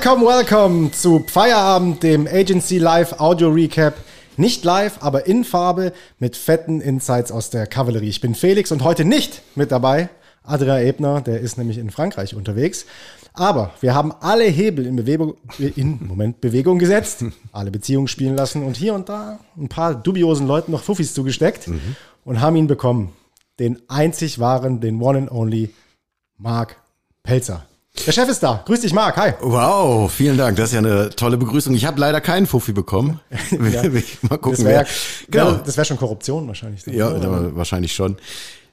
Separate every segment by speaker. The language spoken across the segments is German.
Speaker 1: Welcome, welcome zu Feierabend, dem Agency Live Audio Recap. Nicht live, aber in Farbe mit fetten Insights aus der Kavallerie. Ich bin Felix und heute nicht mit dabei. Adria Ebner, der ist nämlich in Frankreich unterwegs. Aber wir haben alle Hebel in Bewegung, in Moment, Bewegung gesetzt, alle Beziehungen spielen lassen und hier und da ein paar dubiosen Leuten noch Fuffis zugesteckt mhm. und haben ihn bekommen. Den einzig wahren, den one and only Marc Pelzer. Der Chef ist da. Grüß dich, Marc. Hi.
Speaker 2: Wow, vielen Dank. Das ist ja eine tolle Begrüßung. Ich habe leider keinen Fuffi bekommen.
Speaker 1: ja, Mal gucken. Das wäre ja, genau. wär schon Korruption wahrscheinlich.
Speaker 2: Ja, oder? wahrscheinlich schon.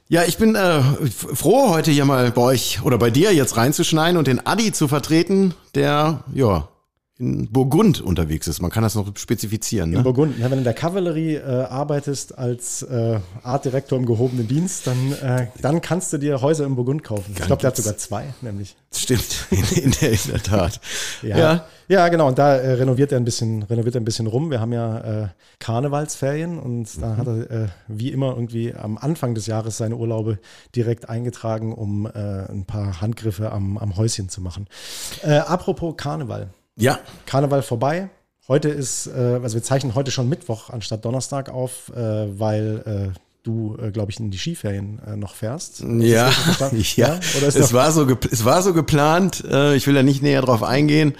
Speaker 2: Ja, ich bin äh, froh, heute hier mal bei euch oder bei dir jetzt reinzuschneiden und den Adi zu vertreten, der ja in Burgund unterwegs ist. Man kann das noch spezifizieren.
Speaker 1: Ne? In Burgund. Wenn du in der Kavallerie äh, arbeitest als äh, Artdirektor im gehobenen Dienst, dann, äh, dann kannst du dir Häuser in Burgund kaufen. ich glaube, der hat sogar zwei, nämlich.
Speaker 2: Stimmt, in, in, der, in der Tat.
Speaker 1: ja. ja. ja. genau. Und da äh, renoviert er ein bisschen, renoviert er ein bisschen rum. Wir haben ja äh, Karnevalsferien und mhm. da hat er äh, wie immer irgendwie am Anfang des Jahres seine Urlaube direkt eingetragen, um ein paar Handgriffe am, am Häuschen zu machen. Apropos Karneval.
Speaker 2: Ja.
Speaker 1: Karneval vorbei. Heute ist, äh, also wir zeichnen heute schon Mittwoch anstatt Donnerstag auf, äh, weil äh, du, äh, glaube ich, in die Skiferien äh, noch fährst.
Speaker 2: Ja, ja. Oder ist es, war so es war so geplant. Äh, ich will da nicht näher drauf eingehen.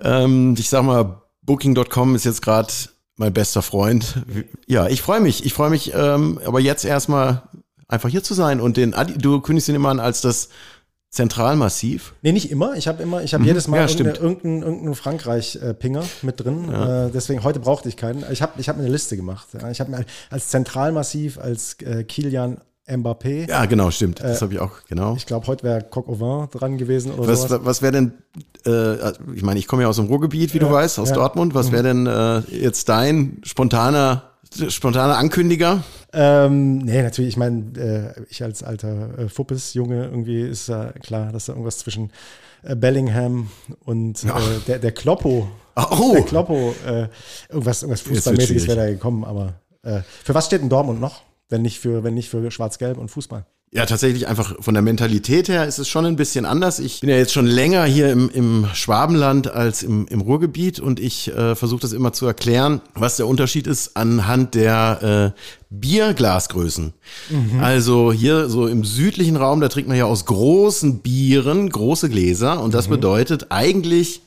Speaker 2: Ähm, ich sag mal, Booking.com ist jetzt gerade mein bester Freund. Ja, ich freue mich. Ich freue mich, ähm, aber jetzt erstmal einfach hier zu sein und den Adi, du kündigst ihn immer an als das Zentralmassiv?
Speaker 1: Nee, nicht immer. Ich habe immer, ich habe mhm. jedes Mal ja, irgendeinen irgendein, irgendein Frankreich-Pinger mit drin. Ja. Äh, deswegen heute brauchte ich keinen. Ich habe ich hab mir eine Liste gemacht. Ich habe mir als Zentralmassiv, als äh, Kilian Mbappé.
Speaker 2: Ja, genau, stimmt. Das äh, habe ich auch, genau.
Speaker 1: Ich glaube, heute wäre Coq Auvin dran gewesen oder
Speaker 2: Was, sowas. was wäre denn, äh, ich meine, ich komme ja aus dem Ruhrgebiet, wie ja, du weißt, aus ja. Dortmund. Was wäre mhm. denn äh, jetzt dein spontaner Spontaner Ankündiger?
Speaker 1: Ähm, nee, natürlich, ich meine, äh, ich als alter äh, Fuppes-Junge, irgendwie ist ja klar, dass da irgendwas zwischen äh, Bellingham und äh, der, der Kloppo,
Speaker 2: oh.
Speaker 1: der Kloppo, äh, irgendwas, irgendwas Fußballmäßiges wäre da gekommen, aber äh, für was steht in Dortmund noch, wenn nicht für, wenn nicht für Schwarz-Gelb und Fußball?
Speaker 2: Ja, tatsächlich einfach von der Mentalität her ist es schon ein bisschen anders. Ich bin ja jetzt schon länger hier im, im Schwabenland als im, im Ruhrgebiet und ich äh, versuche das immer zu erklären, was der Unterschied ist anhand der äh, Bierglasgrößen. Mhm. Also hier so im südlichen Raum, da trinkt man ja aus großen Bieren große Gläser und das mhm. bedeutet eigentlich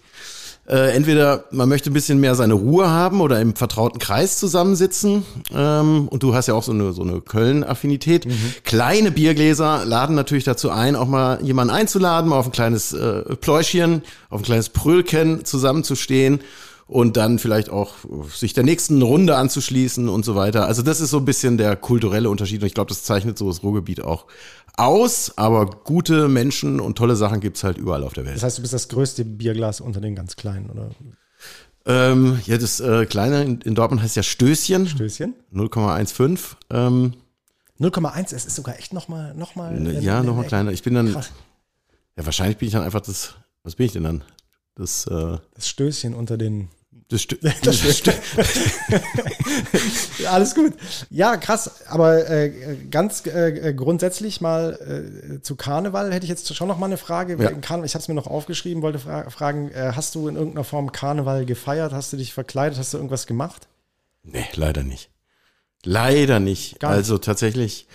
Speaker 2: äh, entweder man möchte ein bisschen mehr seine Ruhe haben oder im vertrauten Kreis zusammensitzen. Ähm, und du hast ja auch so eine, so eine Köln-Affinität. Mhm. Kleine Biergläser laden natürlich dazu ein, auch mal jemanden einzuladen, mal auf ein kleines äh, Pläuschchen, auf ein kleines Prölken zusammenzustehen und dann vielleicht auch sich der nächsten Runde anzuschließen und so weiter. Also das ist so ein bisschen der kulturelle Unterschied und ich glaube, das zeichnet so das Ruhrgebiet auch aus, aber gute Menschen und tolle Sachen gibt's halt überall auf der Welt.
Speaker 1: Das heißt, du bist das größte Bierglas unter den ganz kleinen, oder?
Speaker 2: Ähm, ja, das äh, kleine in, in, Dortmund heißt ja Stößchen.
Speaker 1: Stößchen.
Speaker 2: 0,15. Ähm,
Speaker 1: 0,1, es ist sogar echt nochmal. Noch mal,
Speaker 2: ne, ja, nochmal kleiner. Ich bin dann. Krass. Ja, wahrscheinlich bin ich dann einfach das. Was bin ich denn dann? Das, äh,
Speaker 1: das Stößchen unter den
Speaker 2: das, st das stimmt.
Speaker 1: Alles gut. Ja, krass. Aber äh, ganz äh, grundsätzlich mal äh, zu Karneval hätte ich jetzt schon noch mal eine Frage. Ja. Ich habe es mir noch aufgeschrieben, wollte fra fragen, äh, hast du in irgendeiner Form Karneval gefeiert? Hast du dich verkleidet? Hast du irgendwas gemacht?
Speaker 2: Nee, leider nicht. Leider nicht. nicht. Also tatsächlich,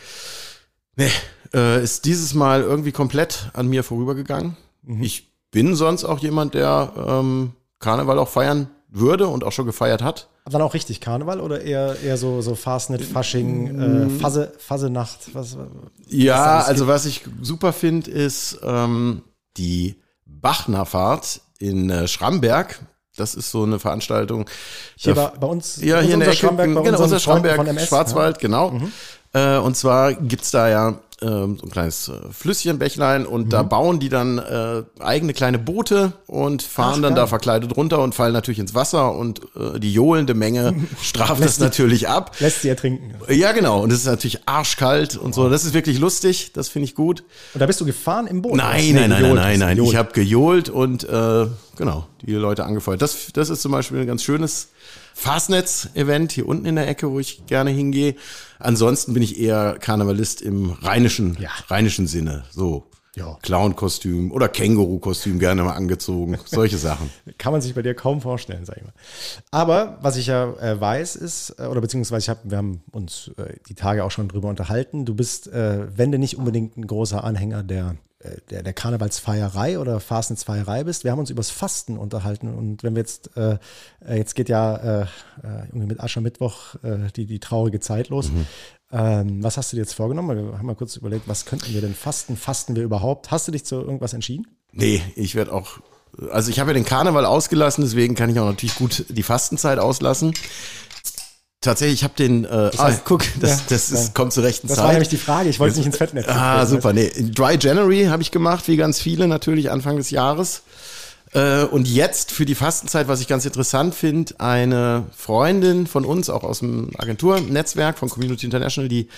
Speaker 2: nee, äh, ist dieses Mal irgendwie komplett an mir vorübergegangen. Mhm. Ich bin sonst auch jemand, der ähm, Karneval auch feiern würde und auch schon gefeiert hat.
Speaker 1: Aber dann auch richtig Karneval oder eher, eher so, so Fastnet, Fasching, äh, mm. Phase, Phasenacht? Was,
Speaker 2: ja, was also was ich super finde, ist ähm, die Bachnerfahrt in äh, Schramberg. Das ist so eine Veranstaltung.
Speaker 1: Hier bei, bei uns,
Speaker 2: ja, hier in der
Speaker 1: Schramberg, bei
Speaker 2: genau, unser Schramberg, Schwarzwald, ja. genau. Mhm. Äh, und zwar gibt's da ja ähm, so ein kleines äh, Flüsschen, Bächlein und mhm. da bauen die dann äh, eigene kleine Boote und fahren Ach, dann geil. da verkleidet runter und fallen natürlich ins Wasser und äh, die johlende Menge straft das natürlich ab.
Speaker 1: Lässt sie ertrinken.
Speaker 2: Ja, genau. Und es ist natürlich arschkalt und so. Das ist wirklich lustig. Das finde ich gut.
Speaker 1: Und da bist du gefahren im Boot?
Speaker 2: Nein, nein, nein, nein, nein, nein. Ich habe gejohlt und äh, genau, die Leute angefeuert. Das, das ist zum Beispiel ein ganz schönes Fastnetz-Event hier unten in der Ecke, wo ich gerne hingehe. Ansonsten bin ich eher Karnevalist im rheinischen, ja. rheinischen Sinne. So. ja. Clown-Kostüm oder Känguru-Kostüm gerne mal angezogen. Solche Sachen.
Speaker 1: Kann man sich bei dir kaum vorstellen, sag ich mal. Aber was ich ja äh, weiß ist, äh, oder beziehungsweise ich hab, wir haben uns äh, die Tage auch schon drüber unterhalten, du bist, äh, wenn du nicht unbedingt ein großer Anhänger der der, der Karnevalsfeierei oder Fastensfeierei bist. Wir haben uns übers Fasten unterhalten und wenn wir jetzt, äh, jetzt geht ja äh, irgendwie mit Aschermittwoch äh, die, die traurige Zeit los. Mhm. Ähm, was hast du dir jetzt vorgenommen? Wir haben mal kurz überlegt, was könnten wir denn fasten? Fasten wir überhaupt? Hast du dich zu irgendwas entschieden?
Speaker 2: Nee, ich werde auch, also ich habe ja den Karneval ausgelassen, deswegen kann ich auch natürlich gut die Fastenzeit auslassen. Tatsächlich, ich habe den, äh, das heißt, ah, guck, das, ja, das ist, kommt zur rechten
Speaker 1: das
Speaker 2: Zeit.
Speaker 1: Das war nämlich die Frage, ich wollte es nicht ins Fettnetz.
Speaker 2: Ah, super, nee. Dry January habe ich gemacht, wie ganz viele natürlich Anfang des Jahres. Äh, und jetzt für die Fastenzeit, was ich ganz interessant finde, eine Freundin von uns, auch aus dem Agenturnetzwerk von Community International, die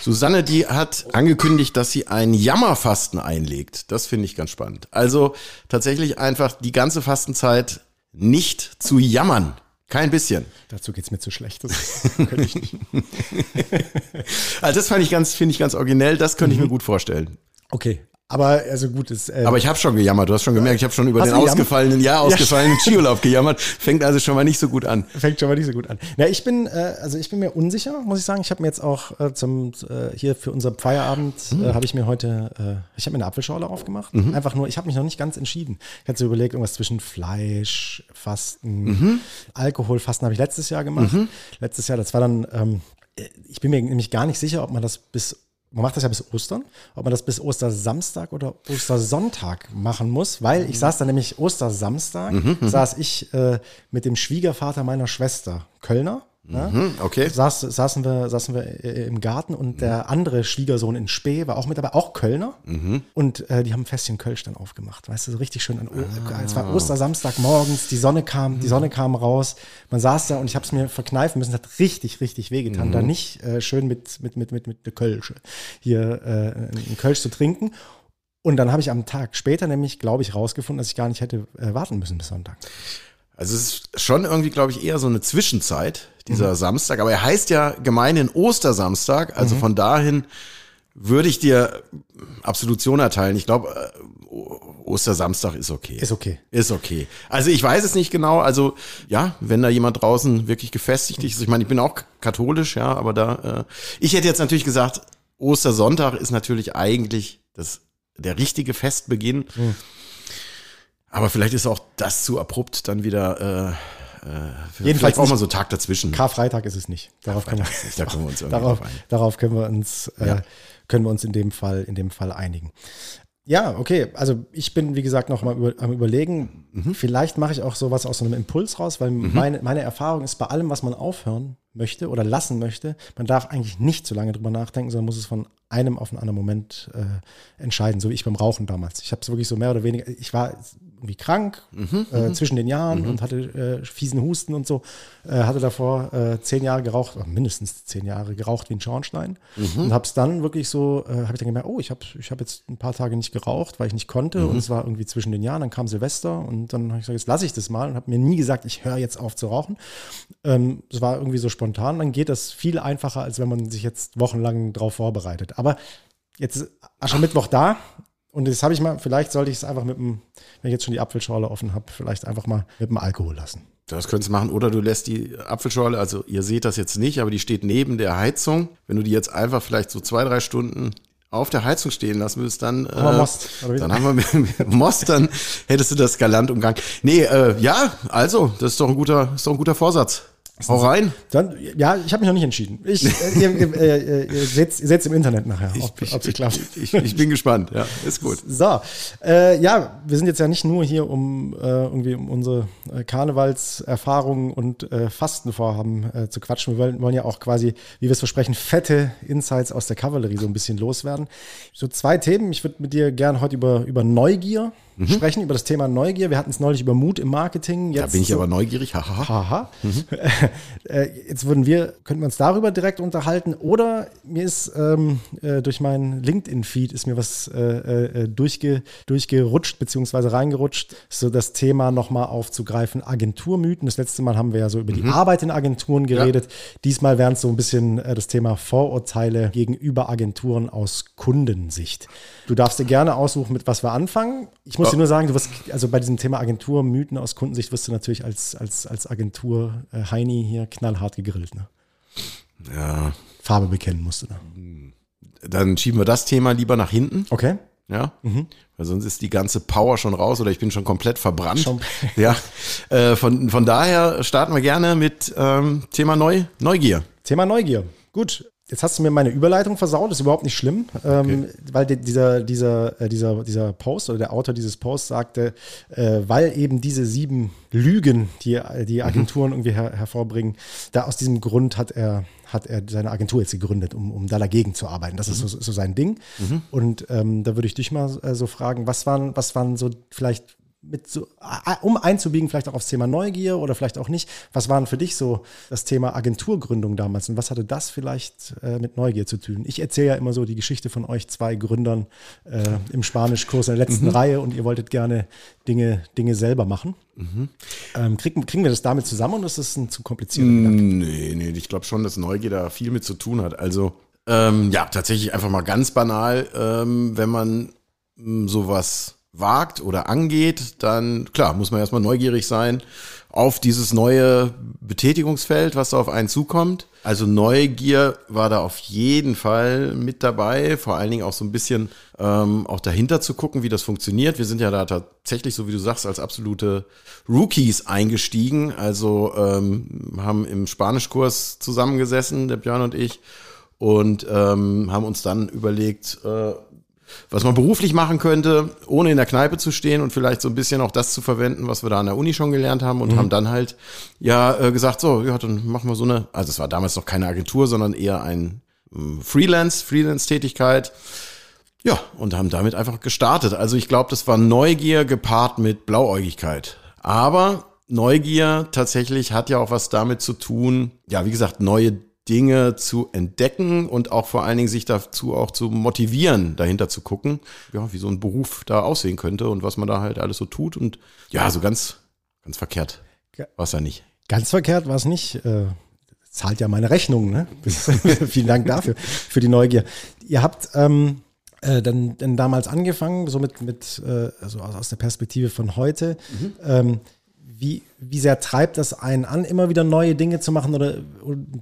Speaker 2: Susanne, die hat angekündigt, dass sie ein Jammerfasten einlegt. Das finde ich ganz spannend. Also tatsächlich einfach die ganze Fastenzeit nicht zu jammern. Kein bisschen.
Speaker 1: Dazu geht's mir zu schlecht. Das könnte ich nicht.
Speaker 2: also das fand ich ganz, finde ich ganz originell. Das könnte mhm. ich mir mhm. gut vorstellen.
Speaker 1: Okay, aber also gut, ist.
Speaker 2: Äh Aber ich habe schon gejammert. Du hast schon gemerkt, ich habe schon über den ausgefallenen, ja, ausgefallenen ja. Skiurlaub gejammert. Fängt also schon mal nicht so gut an.
Speaker 1: Fängt schon mal nicht so gut an. Ja, ich bin, äh, also ich bin mir unsicher, muss ich sagen. Ich habe mir jetzt auch äh, zum äh, hier für unser Feierabend mhm. habe ich mir heute, äh, ich habe mir eine Apfelschorle aufgemacht. Mhm. Einfach nur, ich habe mich noch nicht ganz entschieden. Ich hatte so überlegt, irgendwas zwischen Fleisch, Fasten, mhm. Alkohol, Fasten habe ich letztes Jahr gemacht. Mhm. Letztes Jahr, das war dann. Ähm, ich bin mir nämlich gar nicht sicher, ob man das bis man macht das ja bis Ostern, ob man das bis Ostersamstag oder Ostersonntag machen muss, weil ich saß da nämlich Ostersamstag, mhm, mhm, saß ich äh, mit dem Schwiegervater meiner Schwester, Kölner,
Speaker 2: ja? Mhm, okay.
Speaker 1: Saß, saßen, wir, saßen wir äh, im Garten und der andere Schwiegersohn in Spee war auch mit dabei, auch Kölner. Mhm. Und äh, die haben ein Fässchen Kölsch dann aufgemacht. Weißt du, so richtig schön. An, ah. Es war Ostersamstag morgens, die Sonne kam, die Sonne kam raus. Man saß da und ich habe es mir verkneifen müssen. Es hat richtig, richtig wehgetan. Mhm. Da nicht äh, schön mit, mit, mit, mit, mit der Kölsch hier äh, einen Kölsch zu trinken. Und dann habe ich am Tag später nämlich, glaube ich, rausgefunden, dass ich gar nicht hätte äh, warten müssen bis Sonntag.
Speaker 2: Also es ist schon irgendwie, glaube ich, eher so eine Zwischenzeit, dieser mhm. Samstag. Aber er heißt ja gemeinhin Ostersamstag. Also mhm. von dahin würde ich dir Absolution erteilen. Ich glaube, äh, Ostersamstag ist okay.
Speaker 1: Ist okay.
Speaker 2: Ist okay. Also ich weiß es nicht genau. Also ja, wenn da jemand draußen wirklich gefestigt ist. Ich meine, ich bin auch katholisch, ja, aber da. Äh, ich hätte jetzt natürlich gesagt, Ostersonntag ist natürlich eigentlich das der richtige Festbeginn. Mhm. Aber vielleicht ist auch das zu abrupt dann wieder. Äh,
Speaker 1: äh, Jedenfalls
Speaker 2: auch mal so Tag dazwischen.
Speaker 1: Karfreitag ist es nicht. Darauf können wir,
Speaker 2: da können wir uns
Speaker 1: darauf, darauf können wir uns, äh, ja. können wir uns in dem Fall, in dem Fall einigen. Ja, okay. Also ich bin, wie gesagt, noch mal über, am überlegen. Mhm. Vielleicht mache ich auch sowas aus so einem Impuls raus, weil mhm. meine, meine Erfahrung ist bei allem, was man aufhören möchte oder lassen möchte, man darf eigentlich nicht zu lange drüber nachdenken, sondern muss es von einem auf einen anderen Moment äh, entscheiden, so wie ich beim Rauchen damals. Ich habe es wirklich so mehr oder weniger, ich war irgendwie krank mhm, äh, mhm. zwischen den Jahren mhm. und hatte äh, fiesen Husten und so. Äh, hatte davor äh, zehn Jahre geraucht, mindestens zehn Jahre geraucht wie ein Schornstein. Mhm. Und habe es dann wirklich so, äh, habe ich dann gemerkt, oh, ich habe ich hab jetzt ein paar Tage nicht geraucht, weil ich nicht konnte. Mhm. Und es war irgendwie zwischen den Jahren. Dann kam Silvester und dann habe ich gesagt, jetzt lasse ich das mal und habe mir nie gesagt, ich höre jetzt auf zu rauchen. Ähm, es war irgendwie so spontan. Dann geht das viel einfacher, als wenn man sich jetzt wochenlang drauf vorbereitet. Aber jetzt ist Aschermittwoch da. Und das habe ich mal, vielleicht sollte ich es einfach mit dem, wenn ich jetzt schon die Apfelschorle offen habe, vielleicht einfach mal mit dem Alkohol lassen.
Speaker 2: Das könntest du machen. Oder du lässt die Apfelschorle, also ihr seht das jetzt nicht, aber die steht neben der Heizung. Wenn du die jetzt einfach vielleicht so zwei, drei Stunden auf der Heizung stehen lassen würdest, dann, äh,
Speaker 1: Most,
Speaker 2: dann haben wir Most, dann hättest du das galant umgangen. Nee, äh, ja, also, das ist doch ein guter, ist doch ein guter Vorsatz. Hau rein.
Speaker 1: Dann, ja, ich habe mich noch nicht entschieden. Ich, äh, ihr, ihr, äh, ihr seht es im Internet nachher, ob es klappt.
Speaker 2: Ich, ich, bin gespannt, ja, ist gut.
Speaker 1: So, äh, ja, wir sind jetzt ja nicht nur hier, um äh, irgendwie um unsere äh, Karnevalserfahrungen und äh, Fastenvorhaben äh, zu quatschen. Wir wollen, wollen ja auch quasi, wie wir es versprechen, fette Insights aus der Kavallerie so ein bisschen loswerden. So zwei Themen. Ich würde mit dir gerne heute über, über Neugier mhm. sprechen, über das Thema Neugier. Wir hatten es neulich über Mut im Marketing.
Speaker 2: Jetzt da bin ich so, aber neugierig. Haha.
Speaker 1: Haha. Mhm. Äh, jetzt würden wir, könnten wir uns darüber direkt unterhalten. Oder mir ist ähm, äh, durch meinen LinkedIn-Feed ist mir was äh, äh, durchge, durchgerutscht, beziehungsweise reingerutscht, so das Thema nochmal aufzugreifen. Agenturmythen. Das letzte Mal haben wir ja so über mhm. die Arbeit in Agenturen geredet. Ja. Diesmal wären es so ein bisschen das Thema Vorurteile gegenüber Agenturen aus Kundensicht. Du darfst dir gerne aussuchen, mit was wir anfangen. Ich muss dir nur sagen, du wirst, also bei diesem Thema Agentur, Mythen aus Kundensicht, wirst du natürlich als, als, als Agentur äh, Heini hier knallhart gegrillt. Ne?
Speaker 2: Ja.
Speaker 1: Farbe bekennen musst du da.
Speaker 2: Dann schieben wir das Thema lieber nach hinten.
Speaker 1: Okay.
Speaker 2: Ja, mhm. weil sonst ist die ganze Power schon raus oder ich bin schon komplett verbrannt. Schon. Ja, äh, von, von daher starten wir gerne mit ähm, Thema Neu Neugier.
Speaker 1: Thema Neugier. Gut, Jetzt hast du mir meine Überleitung versaut, ist überhaupt nicht schlimm, ähm, okay. weil die, dieser, dieser, äh, dieser, dieser Post oder der Autor dieses Posts sagte, äh, weil eben diese sieben Lügen, die die mhm. Agenturen mhm. irgendwie her, hervorbringen, da aus diesem Grund hat er, hat er seine Agentur jetzt gegründet, um, um da dagegen zu arbeiten. Das mhm. ist so, so, sein Ding. Mhm. Und ähm, da würde ich dich mal äh, so fragen, was waren, was waren so vielleicht mit so, um einzubiegen, vielleicht auch aufs Thema Neugier oder vielleicht auch nicht. Was waren für dich so das Thema Agenturgründung damals und was hatte das vielleicht äh, mit Neugier zu tun? Ich erzähle ja immer so die Geschichte von euch zwei Gründern äh, im Spanischkurs in der letzten mhm. Reihe und ihr wolltet gerne Dinge, Dinge selber machen. Mhm. Ähm, kriegen, kriegen wir das damit zusammen oder ist das ein zu komplizierter
Speaker 2: mm, Nee, nee, ich glaube schon, dass Neugier da viel mit zu tun hat. Also ähm, ja, tatsächlich einfach mal ganz banal, ähm, wenn man mm, sowas wagt oder angeht, dann klar, muss man erstmal neugierig sein auf dieses neue Betätigungsfeld, was da auf einen zukommt. Also Neugier war da auf jeden Fall mit dabei, vor allen Dingen auch so ein bisschen ähm, auch dahinter zu gucken, wie das funktioniert. Wir sind ja da tatsächlich, so wie du sagst, als absolute Rookies eingestiegen. Also ähm, haben im Spanischkurs zusammengesessen, der Björn und ich, und ähm, haben uns dann überlegt, äh, was man beruflich machen könnte, ohne in der Kneipe zu stehen und vielleicht so ein bisschen auch das zu verwenden, was wir da an der Uni schon gelernt haben und mhm. haben dann halt ja äh, gesagt, so, ja, dann machen wir so eine, also es war damals noch keine Agentur, sondern eher ein ähm, Freelance, Freelance-Tätigkeit. Ja, und haben damit einfach gestartet. Also ich glaube, das war Neugier gepaart mit Blauäugigkeit. Aber Neugier tatsächlich hat ja auch was damit zu tun, ja, wie gesagt, neue Dinge zu entdecken und auch vor allen Dingen sich dazu auch zu motivieren, dahinter zu gucken, ja, wie so ein Beruf da aussehen könnte und was man da halt alles so tut. Und ja, so ganz, ganz verkehrt war es ja nicht.
Speaker 1: Ganz verkehrt war es nicht. Äh, zahlt ja meine Rechnung, ne? Vielen Dank dafür, für die Neugier. Ihr habt ähm, äh, dann, dann damals angefangen, so mit, mit äh, also aus der Perspektive von heute. Mhm. Ähm, wie, wie sehr treibt das einen an, immer wieder neue Dinge zu machen oder,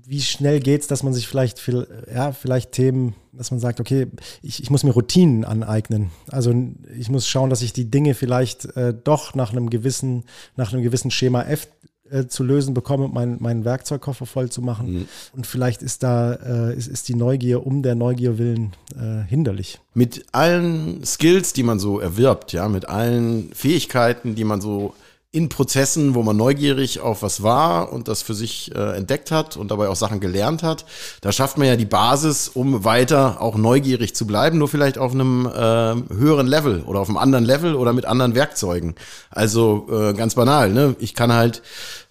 Speaker 1: wie schnell geht es, dass man sich vielleicht, viel, ja, vielleicht Themen, dass man sagt, okay, ich, ich muss mir Routinen aneignen. Also ich muss schauen, dass ich die Dinge vielleicht äh, doch nach einem gewissen, nach einem gewissen Schema F äh, zu lösen bekomme, meinen mein Werkzeugkoffer voll zu machen. Mhm. Und vielleicht ist da, äh, ist, ist die Neugier um der Neugier willen äh, hinderlich.
Speaker 2: Mit allen Skills, die man so erwirbt, ja, mit allen Fähigkeiten, die man so in Prozessen, wo man neugierig auf was war und das für sich äh, entdeckt hat und dabei auch Sachen gelernt hat, da schafft man ja die Basis, um weiter auch neugierig zu bleiben, nur vielleicht auf einem äh, höheren Level oder auf einem anderen Level oder mit anderen Werkzeugen. Also äh, ganz banal, ne? Ich kann halt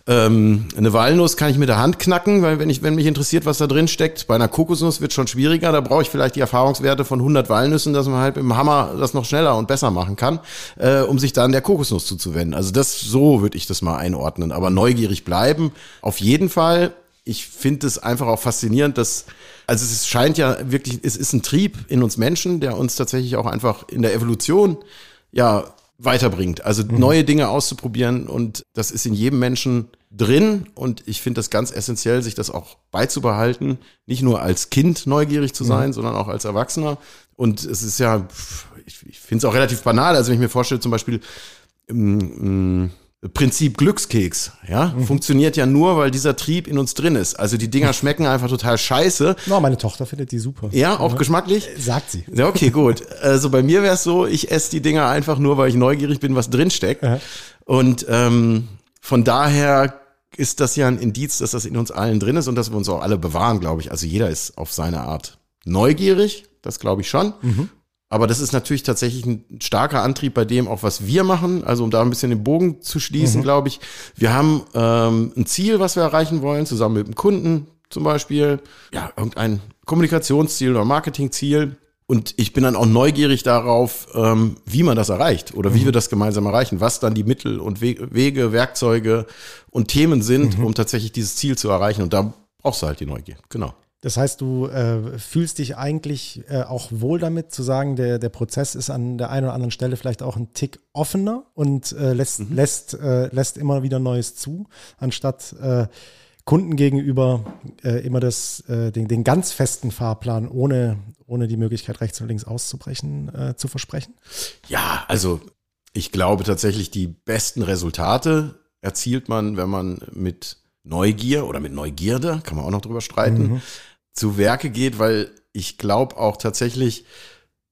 Speaker 2: ähm, eine Walnuss kann ich mit der Hand knacken, weil wenn ich, wenn mich interessiert, was da drin steckt, bei einer Kokosnuss wird schon schwieriger. Da brauche ich vielleicht die Erfahrungswerte von 100 Walnüssen, dass man halt dem Hammer das noch schneller und besser machen kann, äh, um sich dann der Kokosnuss zuzuwenden. Also das so würde ich das mal einordnen. Aber neugierig bleiben, auf jeden Fall. Ich finde es einfach auch faszinierend, dass also es scheint ja wirklich, es ist ein Trieb in uns Menschen, der uns tatsächlich auch einfach in der Evolution ja weiterbringt. Also mhm. neue Dinge auszuprobieren und das ist in jedem Menschen drin und ich finde das ganz essentiell, sich das auch beizubehalten, nicht nur als Kind neugierig zu sein, mhm. sondern auch als Erwachsener. Und es ist ja, ich, ich finde es auch relativ banal, also wenn ich mir vorstelle, zum Beispiel, ähm, Prinzip Glückskeks, ja, mhm. funktioniert ja nur, weil dieser Trieb in uns drin ist. Also die Dinger schmecken einfach total scheiße.
Speaker 1: No, meine Tochter findet die super.
Speaker 2: Ja, auch ja. geschmacklich?
Speaker 1: Sagt sie.
Speaker 2: Ja, okay, gut. Also bei mir wäre es so, ich esse die Dinger einfach nur, weil ich neugierig bin, was drinsteckt. Ja. Und ähm, von daher ist das ja ein Indiz, dass das in uns allen drin ist und dass wir uns auch alle bewahren, glaube ich. Also jeder ist auf seine Art neugierig, das glaube ich schon. Mhm. Aber das ist natürlich tatsächlich ein starker Antrieb bei dem, auch was wir machen. Also um da ein bisschen den Bogen zu schließen, mhm. glaube ich. Wir haben ähm, ein Ziel, was wir erreichen wollen, zusammen mit dem Kunden zum Beispiel. Ja, irgendein Kommunikationsziel oder Marketingziel. Und ich bin dann auch neugierig darauf, ähm, wie man das erreicht oder wie mhm. wir das gemeinsam erreichen, was dann die Mittel und Wege, Werkzeuge und Themen sind, mhm. um tatsächlich dieses Ziel zu erreichen. Und da brauchst du halt die Neugier. Genau.
Speaker 1: Das heißt, du äh, fühlst dich eigentlich äh, auch wohl damit zu sagen, der, der Prozess ist an der einen oder anderen Stelle vielleicht auch ein Tick offener und äh, lässt, mhm. lässt, äh, lässt immer wieder Neues zu, anstatt äh, Kunden gegenüber äh, immer das, den, den ganz festen Fahrplan ohne, ohne die Möglichkeit rechts und links auszubrechen zu versprechen?
Speaker 2: Ja, also ich glaube tatsächlich, die besten Resultate erzielt man, wenn man mit Neugier oder mit Neugierde, kann man auch noch drüber streiten, mhm zu Werke geht, weil ich glaube auch tatsächlich,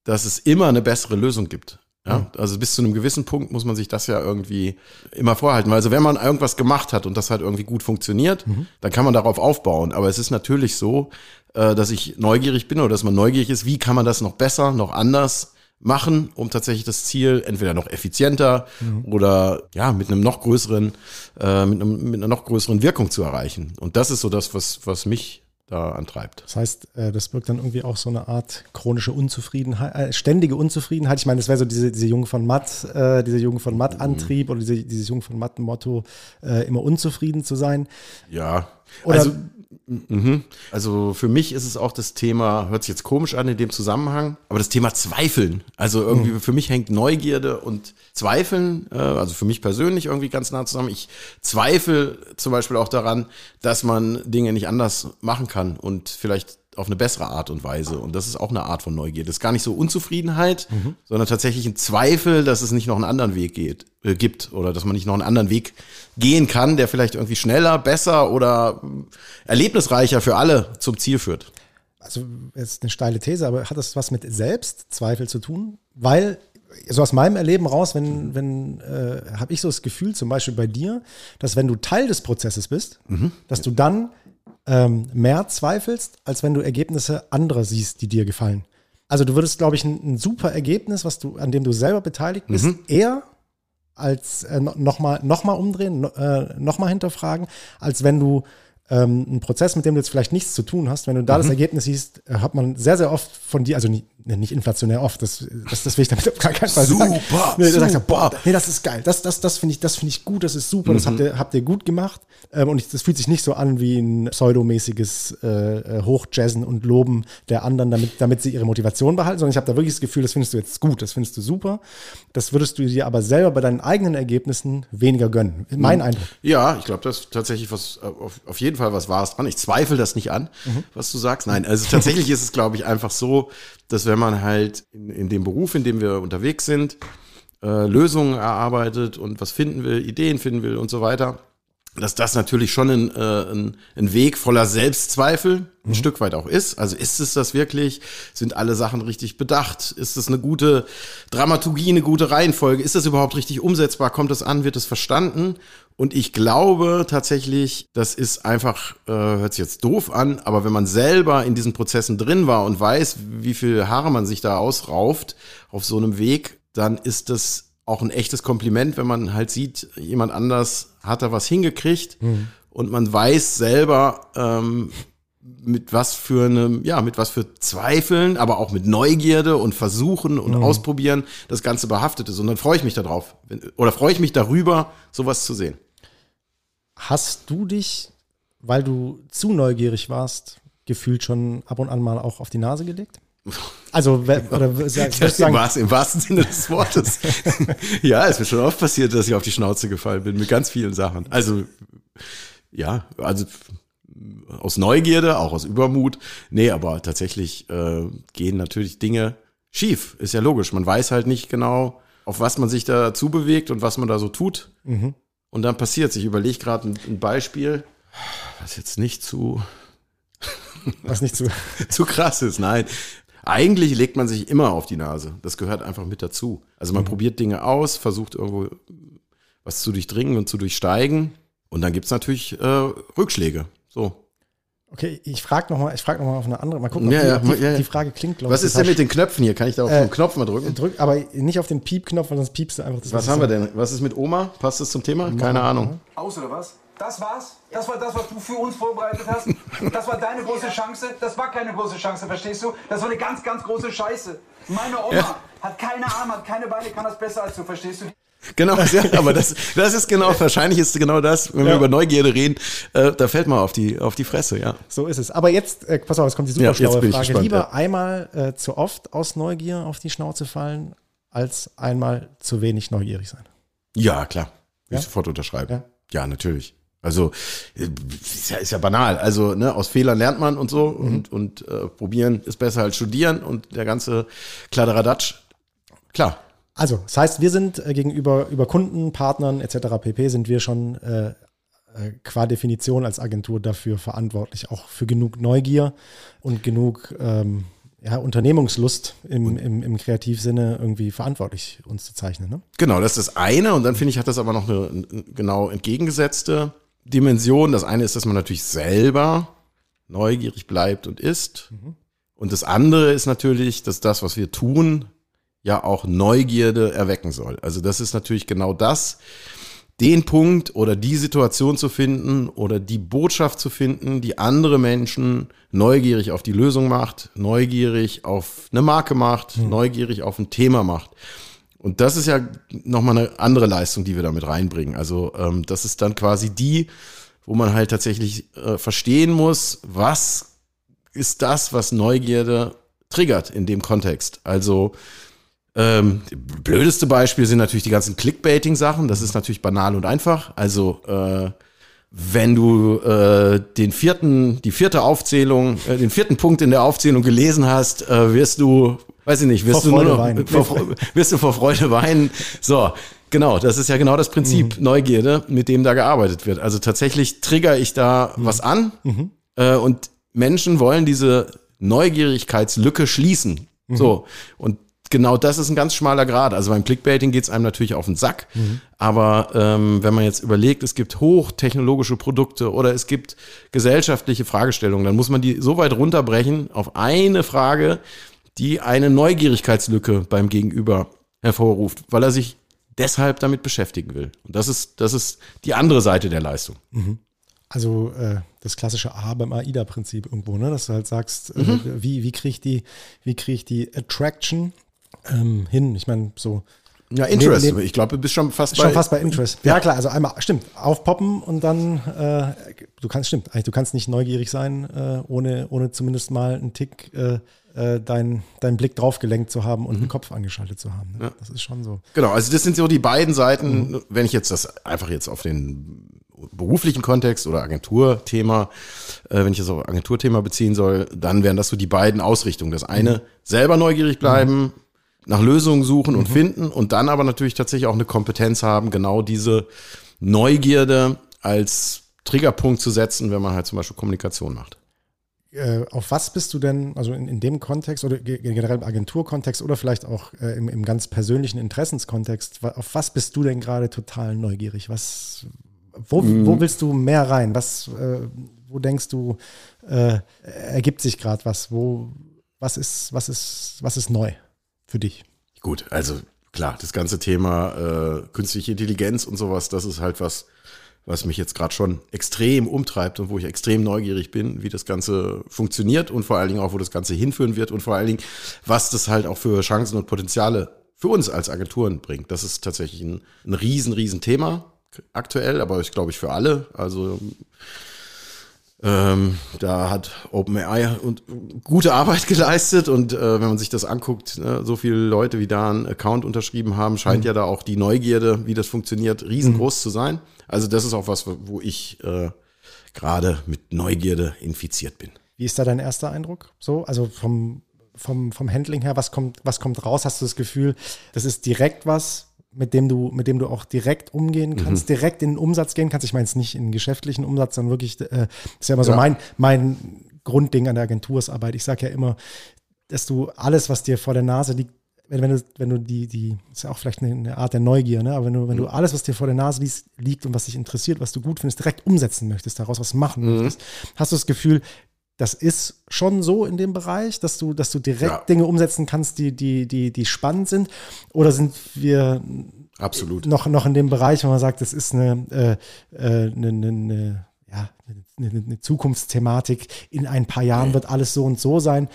Speaker 2: dass es immer eine bessere Lösung gibt. Ja, mhm. also bis zu einem gewissen Punkt muss man sich das ja irgendwie immer vorhalten. Also wenn man irgendwas gemacht hat und das halt irgendwie gut funktioniert, mhm. dann kann man darauf aufbauen. Aber es ist natürlich so, äh, dass ich neugierig bin oder dass man neugierig ist, wie kann man das noch besser, noch anders machen, um tatsächlich das Ziel entweder noch effizienter mhm. oder ja mit einem noch größeren, äh, mit, einem, mit einer noch größeren Wirkung zu erreichen. Und das ist so das, was, was mich da antreibt.
Speaker 1: Das heißt, äh, das birgt dann irgendwie auch so eine Art chronische Unzufriedenheit, äh, ständige Unzufriedenheit. Ich meine, das wäre so diese, diese Jungen von Matt, äh, dieser Jungen von Matt-Antrieb mhm. oder diese, dieses Jungen von Matt-Motto, äh, immer unzufrieden zu sein.
Speaker 2: Ja, oder also Mhm. Also für mich ist es auch das Thema, hört sich jetzt komisch an in dem Zusammenhang, aber das Thema Zweifeln. Also irgendwie mhm. für mich hängt Neugierde und Zweifeln, äh, also für mich persönlich irgendwie ganz nah zusammen. Ich zweifle zum Beispiel auch daran, dass man Dinge nicht anders machen kann und vielleicht auf eine bessere Art und Weise. Und das ist auch eine Art von Neugier. Das ist gar nicht so Unzufriedenheit, mhm. sondern tatsächlich ein Zweifel, dass es nicht noch einen anderen Weg geht, äh, gibt oder dass man nicht noch einen anderen Weg gehen kann, der vielleicht irgendwie schneller, besser oder erlebnisreicher für alle zum Ziel führt.
Speaker 1: Also jetzt eine steile These, aber hat das was mit Selbstzweifel zu tun? Weil so aus meinem Erleben raus, wenn, wenn äh, habe ich so das Gefühl, zum Beispiel bei dir, dass wenn du Teil des Prozesses bist, mhm. dass du dann ähm, mehr zweifelst, als wenn du Ergebnisse anderer siehst, die dir gefallen. Also du würdest, glaube ich, ein, ein, super Ergebnis, was du, an dem du selber beteiligt bist, mhm. eher als äh, nochmal noch mal umdrehen, no, äh, nochmal hinterfragen, als wenn du ähm, einen Prozess, mit dem du jetzt vielleicht nichts zu tun hast, wenn du da mhm. das Ergebnis siehst, äh, hat man sehr, sehr oft von dir, also nicht, nicht inflationär oft, das, das, das will ich damit auf gar keinen Fall
Speaker 2: super,
Speaker 1: sagen. Nee, super. Du sagst, boah, nee, das ist geil, das, das, das finde ich, das finde ich gut, das ist super, mhm. das habt ihr, habt ihr gut gemacht. Ähm, und ich, das fühlt sich nicht so an wie ein pseudomäßiges äh, äh, Hochjazzen und Loben der anderen, damit, damit sie ihre Motivation behalten, sondern ich habe da wirklich das Gefühl, das findest du jetzt gut, das findest du super. Das würdest du dir aber selber bei deinen eigenen Ergebnissen weniger gönnen. Mein mhm. Eindruck.
Speaker 2: Ja, ich glaube, das ist tatsächlich was, auf, auf jeden Fall was Wahres dran. Ich zweifle das nicht an, mhm. was du sagst. Nein, also tatsächlich ist es, glaube ich, einfach so, dass wenn man halt in, in dem Beruf, in dem wir unterwegs sind, äh, Lösungen erarbeitet und was finden will, Ideen finden will und so weiter, dass das natürlich schon ein, äh, ein, ein Weg voller Selbstzweifel ein mhm. Stück weit auch ist. Also ist es das wirklich? Sind alle Sachen richtig bedacht? Ist es eine gute Dramaturgie, eine gute Reihenfolge? Ist das überhaupt richtig umsetzbar? Kommt das an? Wird es verstanden? Und ich glaube tatsächlich, das ist einfach, äh, hört sich jetzt doof an, aber wenn man selber in diesen Prozessen drin war und weiß, wie viel Haare man sich da ausrauft auf so einem Weg, dann ist das auch ein echtes Kompliment, wenn man halt sieht, jemand anders hat da was hingekriegt mhm. und man weiß selber, ähm, mit was für einem, ja, mit was für Zweifeln, aber auch mit Neugierde und Versuchen und mhm. Ausprobieren das Ganze behaftet ist. Und dann freue ich mich darauf. Oder freue ich mich darüber, sowas zu sehen.
Speaker 1: Hast du dich, weil du zu neugierig warst, gefühlt schon ab und an mal auch auf die Nase gelegt? Also, oder
Speaker 2: sag, das sagen, im, im wahrsten Sinne des Wortes. ja, es ist mir schon oft passiert, dass ich auf die Schnauze gefallen bin mit ganz vielen Sachen. Also, ja, also aus Neugierde, auch aus Übermut. Nee, aber tatsächlich äh, gehen natürlich Dinge schief. Ist ja logisch. Man weiß halt nicht genau, auf was man sich da zubewegt und was man da so tut. Mhm. Und dann passiert Ich überlege gerade ein, ein Beispiel, was jetzt nicht zu
Speaker 1: was nicht zu
Speaker 2: zu krass ist. Nein, eigentlich legt man sich immer auf die Nase. Das gehört einfach mit dazu. Also man mhm. probiert Dinge aus, versucht irgendwo was zu durchdringen und zu durchsteigen. Und dann gibt's natürlich äh, Rückschläge. So.
Speaker 1: Okay, ich frage nochmal frag noch auf eine andere. Mal gucken,
Speaker 2: Ja,
Speaker 1: ob
Speaker 2: ja,
Speaker 1: die, die,
Speaker 2: ja,
Speaker 1: die Frage klingt, glaube
Speaker 2: Was ist denn mit den Knöpfen hier? Kann ich da auf
Speaker 1: Äh,
Speaker 2: den Knopf mal drücken?
Speaker 1: Drück, aber nicht auf den Piep-Knopf, weil sonst piepst du einfach das
Speaker 2: Was haben wir denn? Was ist mit Oma? Passt das zum Thema? Keine Ahnung.
Speaker 3: Aus oder was? Das war's? Das war das, was du für uns vorbereitet hast? Das war deine große Chance? Das war keine große Chance, verstehst du? Das war eine ganz, ganz große Scheiße. Meine Oma
Speaker 2: Ja.
Speaker 3: hat keine Arme, hat keine Beine, kann das besser als du, verstehst du?
Speaker 2: Genau, ja, aber das, das ist genau, wahrscheinlich ist genau das, wenn wir
Speaker 1: Ja.
Speaker 2: über Neugierde reden, äh, da fällt man auf die, auf die Fresse, ja.
Speaker 1: So ist es. Aber jetzt, äh, pass auf, jetzt kommt die super
Speaker 2: Ja,
Speaker 1: schlaue Frage.
Speaker 2: gespannt,
Speaker 1: Lieber
Speaker 2: ja.
Speaker 1: einmal äh, zu oft aus Neugier auf die Schnauze fallen, als einmal zu wenig neugierig sein.
Speaker 2: Ja, klar. Ich sofort unterschreiben.
Speaker 1: Ja.
Speaker 2: Ja, natürlich. Also äh, ist ja, ist ja banal. Also ne, aus Fehlern lernt man und so
Speaker 1: Mhm.
Speaker 2: und, und äh, probieren ist besser als studieren und der ganze Kladderadatsch. Klar.
Speaker 1: Also, das heißt, wir sind äh, gegenüber über Kunden, Partnern etc. pp. sind wir schon äh, äh, qua Definition als Agentur dafür verantwortlich, auch für genug Neugier und genug ähm, ja, Unternehmungslust im, im, im Kreativsinne irgendwie verantwortlich uns zu zeichnen. Ne?
Speaker 2: Genau, das ist das eine. Und dann finde ich, hat das aber noch eine eine genau entgegengesetzte Dimension. Das eine ist, dass man natürlich selber neugierig bleibt und ist. Und das andere ist natürlich, dass das, was wir tun, ja auch Neugierde erwecken soll. Also das ist natürlich genau das, den Punkt oder die Situation zu finden oder die Botschaft zu finden, die andere Menschen neugierig auf die Lösung macht, neugierig auf eine Marke macht, neugierig auf ein Thema macht. Und das ist ja nochmal eine andere Leistung, die wir damit reinbringen. Also ähm, das ist dann quasi die, wo man halt tatsächlich äh, verstehen muss, was ist das, was Neugierde triggert in dem Kontext. Also ähm, blödeste Beispiel sind natürlich die ganzen Clickbaiting-Sachen. Das ist natürlich banal und einfach. Also äh, wenn du äh, den vierten, die vierte Aufzählung, äh, den vierten Punkt in der Aufzählung gelesen hast, äh, wirst du, weiß ich nicht, wirst
Speaker 1: Vor
Speaker 2: du nur
Speaker 1: Freude
Speaker 2: noch,
Speaker 1: weinen.
Speaker 2: vor, wirst du vor Freude weinen. So, genau, das ist ja genau das Prinzip Neugierde, mit dem da gearbeitet wird. Also tatsächlich trigger ich da was an äh, und Menschen wollen diese Neugierigkeitslücke schließen. So, und genau das ist ein ganz schmaler Grad. Also beim Clickbaiting geht es einem natürlich auf den Sack. Aber ähm, wenn man jetzt überlegt, es gibt hochtechnologische Produkte oder es gibt gesellschaftliche Fragestellungen, dann muss man die so weit runterbrechen auf eine Frage, die eine Neugierigkeitslücke beim Gegenüber hervorruft, weil er sich deshalb damit beschäftigen will. Und das ist, das ist die andere Seite der Leistung.
Speaker 1: Also äh, das klassische A beim AIDA-Prinzip irgendwo, ne? dass du halt sagst,
Speaker 2: Mhm.
Speaker 1: äh, wie, wie kriege ich die, wie kriege ich die Attraction ähm, hin? Ich meine, so
Speaker 2: Ja, Interest.
Speaker 1: Neben-
Speaker 2: ich glaube, du bist schon fast
Speaker 1: schon
Speaker 2: bei,
Speaker 1: fast bei Interest. Ja, klar, also einmal, stimmt, aufpoppen und dann, äh, du kannst, stimmt, eigentlich, du kannst nicht neugierig sein, äh, ohne, ohne zumindest mal einen Tick äh, äh, deinen dein Blick drauf gelenkt zu haben
Speaker 2: Mhm.
Speaker 1: und den Kopf angeschaltet zu haben. Ne? Das ist schon so.
Speaker 2: Genau, also das sind so die beiden Seiten, wenn ich jetzt das einfach jetzt auf den beruflichen Kontext oder Agenturthema, äh, wenn ich das auf Agenturthema beziehen soll, dann wären das so die beiden Ausrichtungen. Das eine, selber neugierig bleiben, nach Lösungen suchen und finden und dann aber natürlich tatsächlich auch eine Kompetenz haben, genau diese Neugierde als Triggerpunkt zu setzen, wenn man halt zum Beispiel Kommunikation macht.
Speaker 1: Äh, auf was bist du denn, also in, in dem Kontext oder ge- generell im Agenturkontext oder vielleicht auch äh, im, im ganz persönlichen Interessenskontext, auf was bist du denn gerade total neugierig? Was, wo,
Speaker 2: Mhm.
Speaker 1: wo willst du mehr rein? Was, äh, wo denkst du, äh, ergibt sich gerade was? Wo, was ist, was ist, was ist neu für dich?
Speaker 2: Gut, also klar, das ganze Thema äh, künstliche Intelligenz und sowas, das ist halt was, was mich jetzt gerade schon extrem umtreibt und wo ich extrem neugierig bin, wie das Ganze funktioniert und vor allen Dingen auch, wo das Ganze hinführen wird und vor allen Dingen, was das halt auch für Chancen und Potenziale für uns als Agenturen bringt. Das ist tatsächlich ein, ein riesen, riesen Thema aktuell, aber ich glaube ich für alle. Also ähm, da hat OpenAI und gute Arbeit geleistet und äh, wenn man sich das anguckt, ne, so viele Leute, wie da einen Account unterschrieben haben, scheint ja da auch die Neugierde, wie das funktioniert, riesengroß zu sein. Also das ist auch was, wo ich äh, gerade mit Neugierde infiziert bin.
Speaker 1: Wie ist da dein erster Eindruck? So, also vom, vom, vom Handling her, was kommt, was kommt raus? Hast du das Gefühl, das ist direkt was, mit dem du, mit dem du auch direkt umgehen kannst, direkt in den Umsatz gehen kannst? Ich meine jetzt nicht in den geschäftlichen Umsatz, sondern wirklich, äh, das ist ja immer so
Speaker 2: Ja.
Speaker 1: mein, mein Grundding an der Agentursarbeit. Ich sage ja immer, dass du alles, was dir vor der Nase liegt, wenn, wenn du, wenn du die, die, ist ja auch vielleicht eine, eine Art der Neugier, ne? aber wenn du, wenn du alles, was dir vor der Nase liest, liegt und was dich interessiert, was du gut findest, direkt umsetzen möchtest, daraus was machen
Speaker 2: Mhm.
Speaker 1: möchtest, hast du das Gefühl, das ist schon so in dem Bereich, dass du, dass du direkt
Speaker 2: Ja.
Speaker 1: Dinge umsetzen kannst, die, die, die, die spannend sind? Oder sind wir
Speaker 2: Absolut.
Speaker 1: noch, noch in dem Bereich, wo man sagt, das ist eine, äh, äh, eine, eine, eine, ja, eine, Zukunftsthematik. In ein paar Jahren wird alles so und so sein.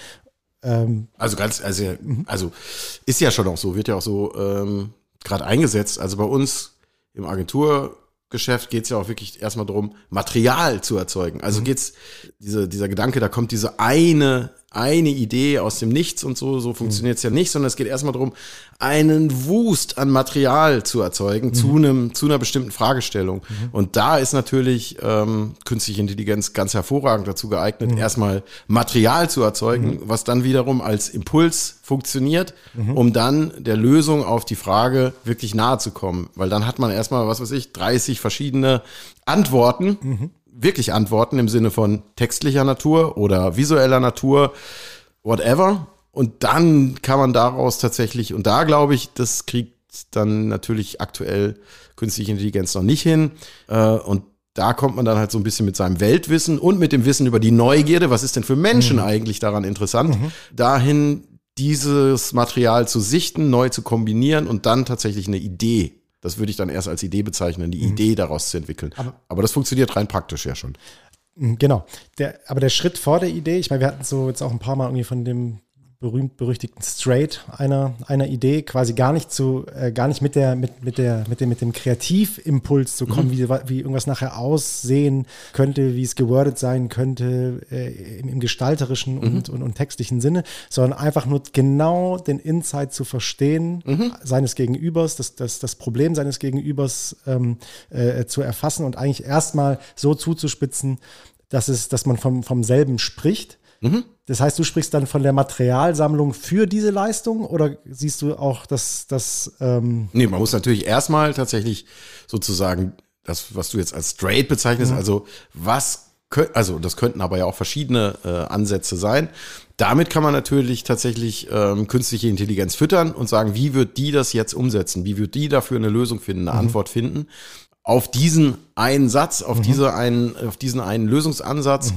Speaker 1: Ähm,
Speaker 2: Also ganz, also, also ist ja schon auch so, wird ja auch so ähm, gerade eingesetzt. Also bei uns im Agenturgeschäft geht es ja auch wirklich erstmal darum, Material zu erzeugen. Also geht's, diese, dieser Gedanke, da kommt diese eine, eine Idee aus dem Nichts und so, so funktioniert es ja nicht, sondern es geht erstmal darum, einen Wust an Material zu erzeugen zu einem, zu einer bestimmten Fragestellung. Und da ist natürlich ähm, künstliche Intelligenz ganz hervorragend dazu geeignet, erstmal Material zu erzeugen, was dann wiederum als Impuls funktioniert, um dann der Lösung auf die Frage wirklich nahe zu kommen. Weil dann hat man erstmal, was weiß ich, 30 verschiedene Antworten, wirklich Antworten im Sinne von textlicher Natur oder visueller Natur, whatever. Und dann kann man daraus tatsächlich, und da glaube ich, das kriegt dann natürlich aktuell künstliche Intelligenz noch nicht hin. Äh, und da kommt man dann halt so ein bisschen mit seinem Weltwissen und mit dem Wissen über die Neugierde, was ist denn für Menschen eigentlich daran interessant, dahin dieses Material zu sichten, neu zu kombinieren und dann tatsächlich eine Idee. Das würde ich dann erst als Idee bezeichnen, die Idee daraus zu entwickeln. Aber, das funktioniert rein praktisch ja schon.
Speaker 1: Genau. Der, aber der Schritt vor der Idee, ich meine, wir hatten so jetzt auch ein paar Mal irgendwie von dem berühmt-berüchtigten Straight einer, einer Idee, quasi gar nicht zu, äh, gar nicht mit der, mit, mit der, mit dem, mit dem Kreativimpuls zu kommen, wie, wie irgendwas nachher aussehen könnte, wie es gewordet sein könnte, äh, im, im gestalterischen und, und, und textlichen Sinne, sondern einfach nur genau den Insight zu verstehen seines Gegenübers, das, das, das Problem seines Gegenübers ähm, äh, zu erfassen und eigentlich erstmal so zuzuspitzen, dass es, dass man vom, vom selben spricht. Das heißt, du sprichst dann von der Materialsammlung für diese Leistung oder siehst du auch, dass das ähm,
Speaker 2: Nee, man muss natürlich erstmal tatsächlich sozusagen das, was du jetzt als straight bezeichnest, also was, also das könnten aber ja auch verschiedene äh, Ansätze sein. Damit kann man natürlich tatsächlich ähm, künstliche Intelligenz füttern und sagen, wie wird die das jetzt umsetzen? Wie wird die dafür eine Lösung finden, eine Antwort finden? Auf diesen einen Satz, auf diese einen, auf diesen einen Lösungsansatz.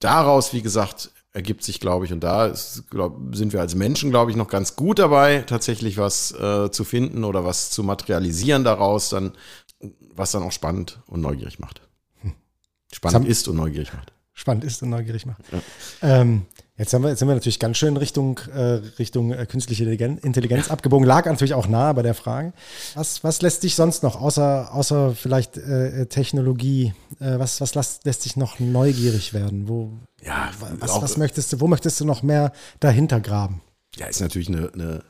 Speaker 2: Daraus, wie gesagt, ergibt sich, glaube ich, und da ist, glaub, sind wir als Menschen, glaube ich, noch ganz gut dabei, tatsächlich was äh, zu finden oder was zu materialisieren daraus, dann, was dann auch spannend und neugierig macht. Spannend
Speaker 1: haben-
Speaker 2: ist und neugierig macht.
Speaker 1: spannend ist und neugierig macht. Ähm, jetzt, haben wir, jetzt sind wir natürlich ganz schön Richtung, äh, Richtung äh, künstliche Intelligenz, abgebogen, lag natürlich auch nahe bei der Frage. Was, was lässt dich sonst noch, außer, außer vielleicht äh, Technologie, äh, was, was lässt, lässt dich noch neugierig werden? Wo,
Speaker 2: Ja,
Speaker 1: was,
Speaker 2: auch-
Speaker 1: was möchtest du, wo möchtest du noch mehr dahinter graben?
Speaker 2: Ja, ist natürlich eine, eine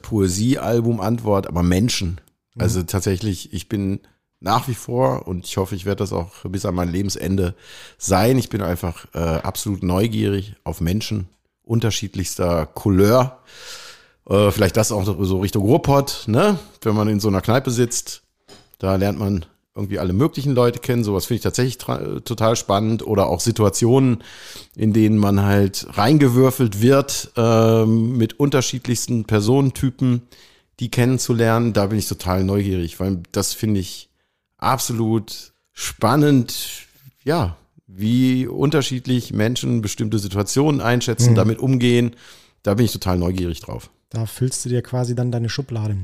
Speaker 2: Poesie-Album-Antwort, aber Menschen. Also tatsächlich, ich bin nach wie vor und ich hoffe, ich werde das auch bis an mein Lebensende sein. Ich bin einfach äh, absolut neugierig auf Menschen unterschiedlichster Couleur. Äh, vielleicht das auch so Richtung Ruhrpott, ne? Wenn man in so einer Kneipe sitzt, da lernt man irgendwie alle möglichen Leute kennen. Sowas finde ich tatsächlich total spannend. Oder auch Situationen, in denen man halt reingewürfelt wird ähm, mit unterschiedlichsten Personentypen, die kennenzulernen. Da bin ich total neugierig, weil das finde ich absolut spannend. Ja, wie unterschiedlich Menschen bestimmte Situationen einschätzen, damit umgehen. Da bin ich total neugierig drauf.
Speaker 1: Da füllst du dir quasi dann deine Schublade,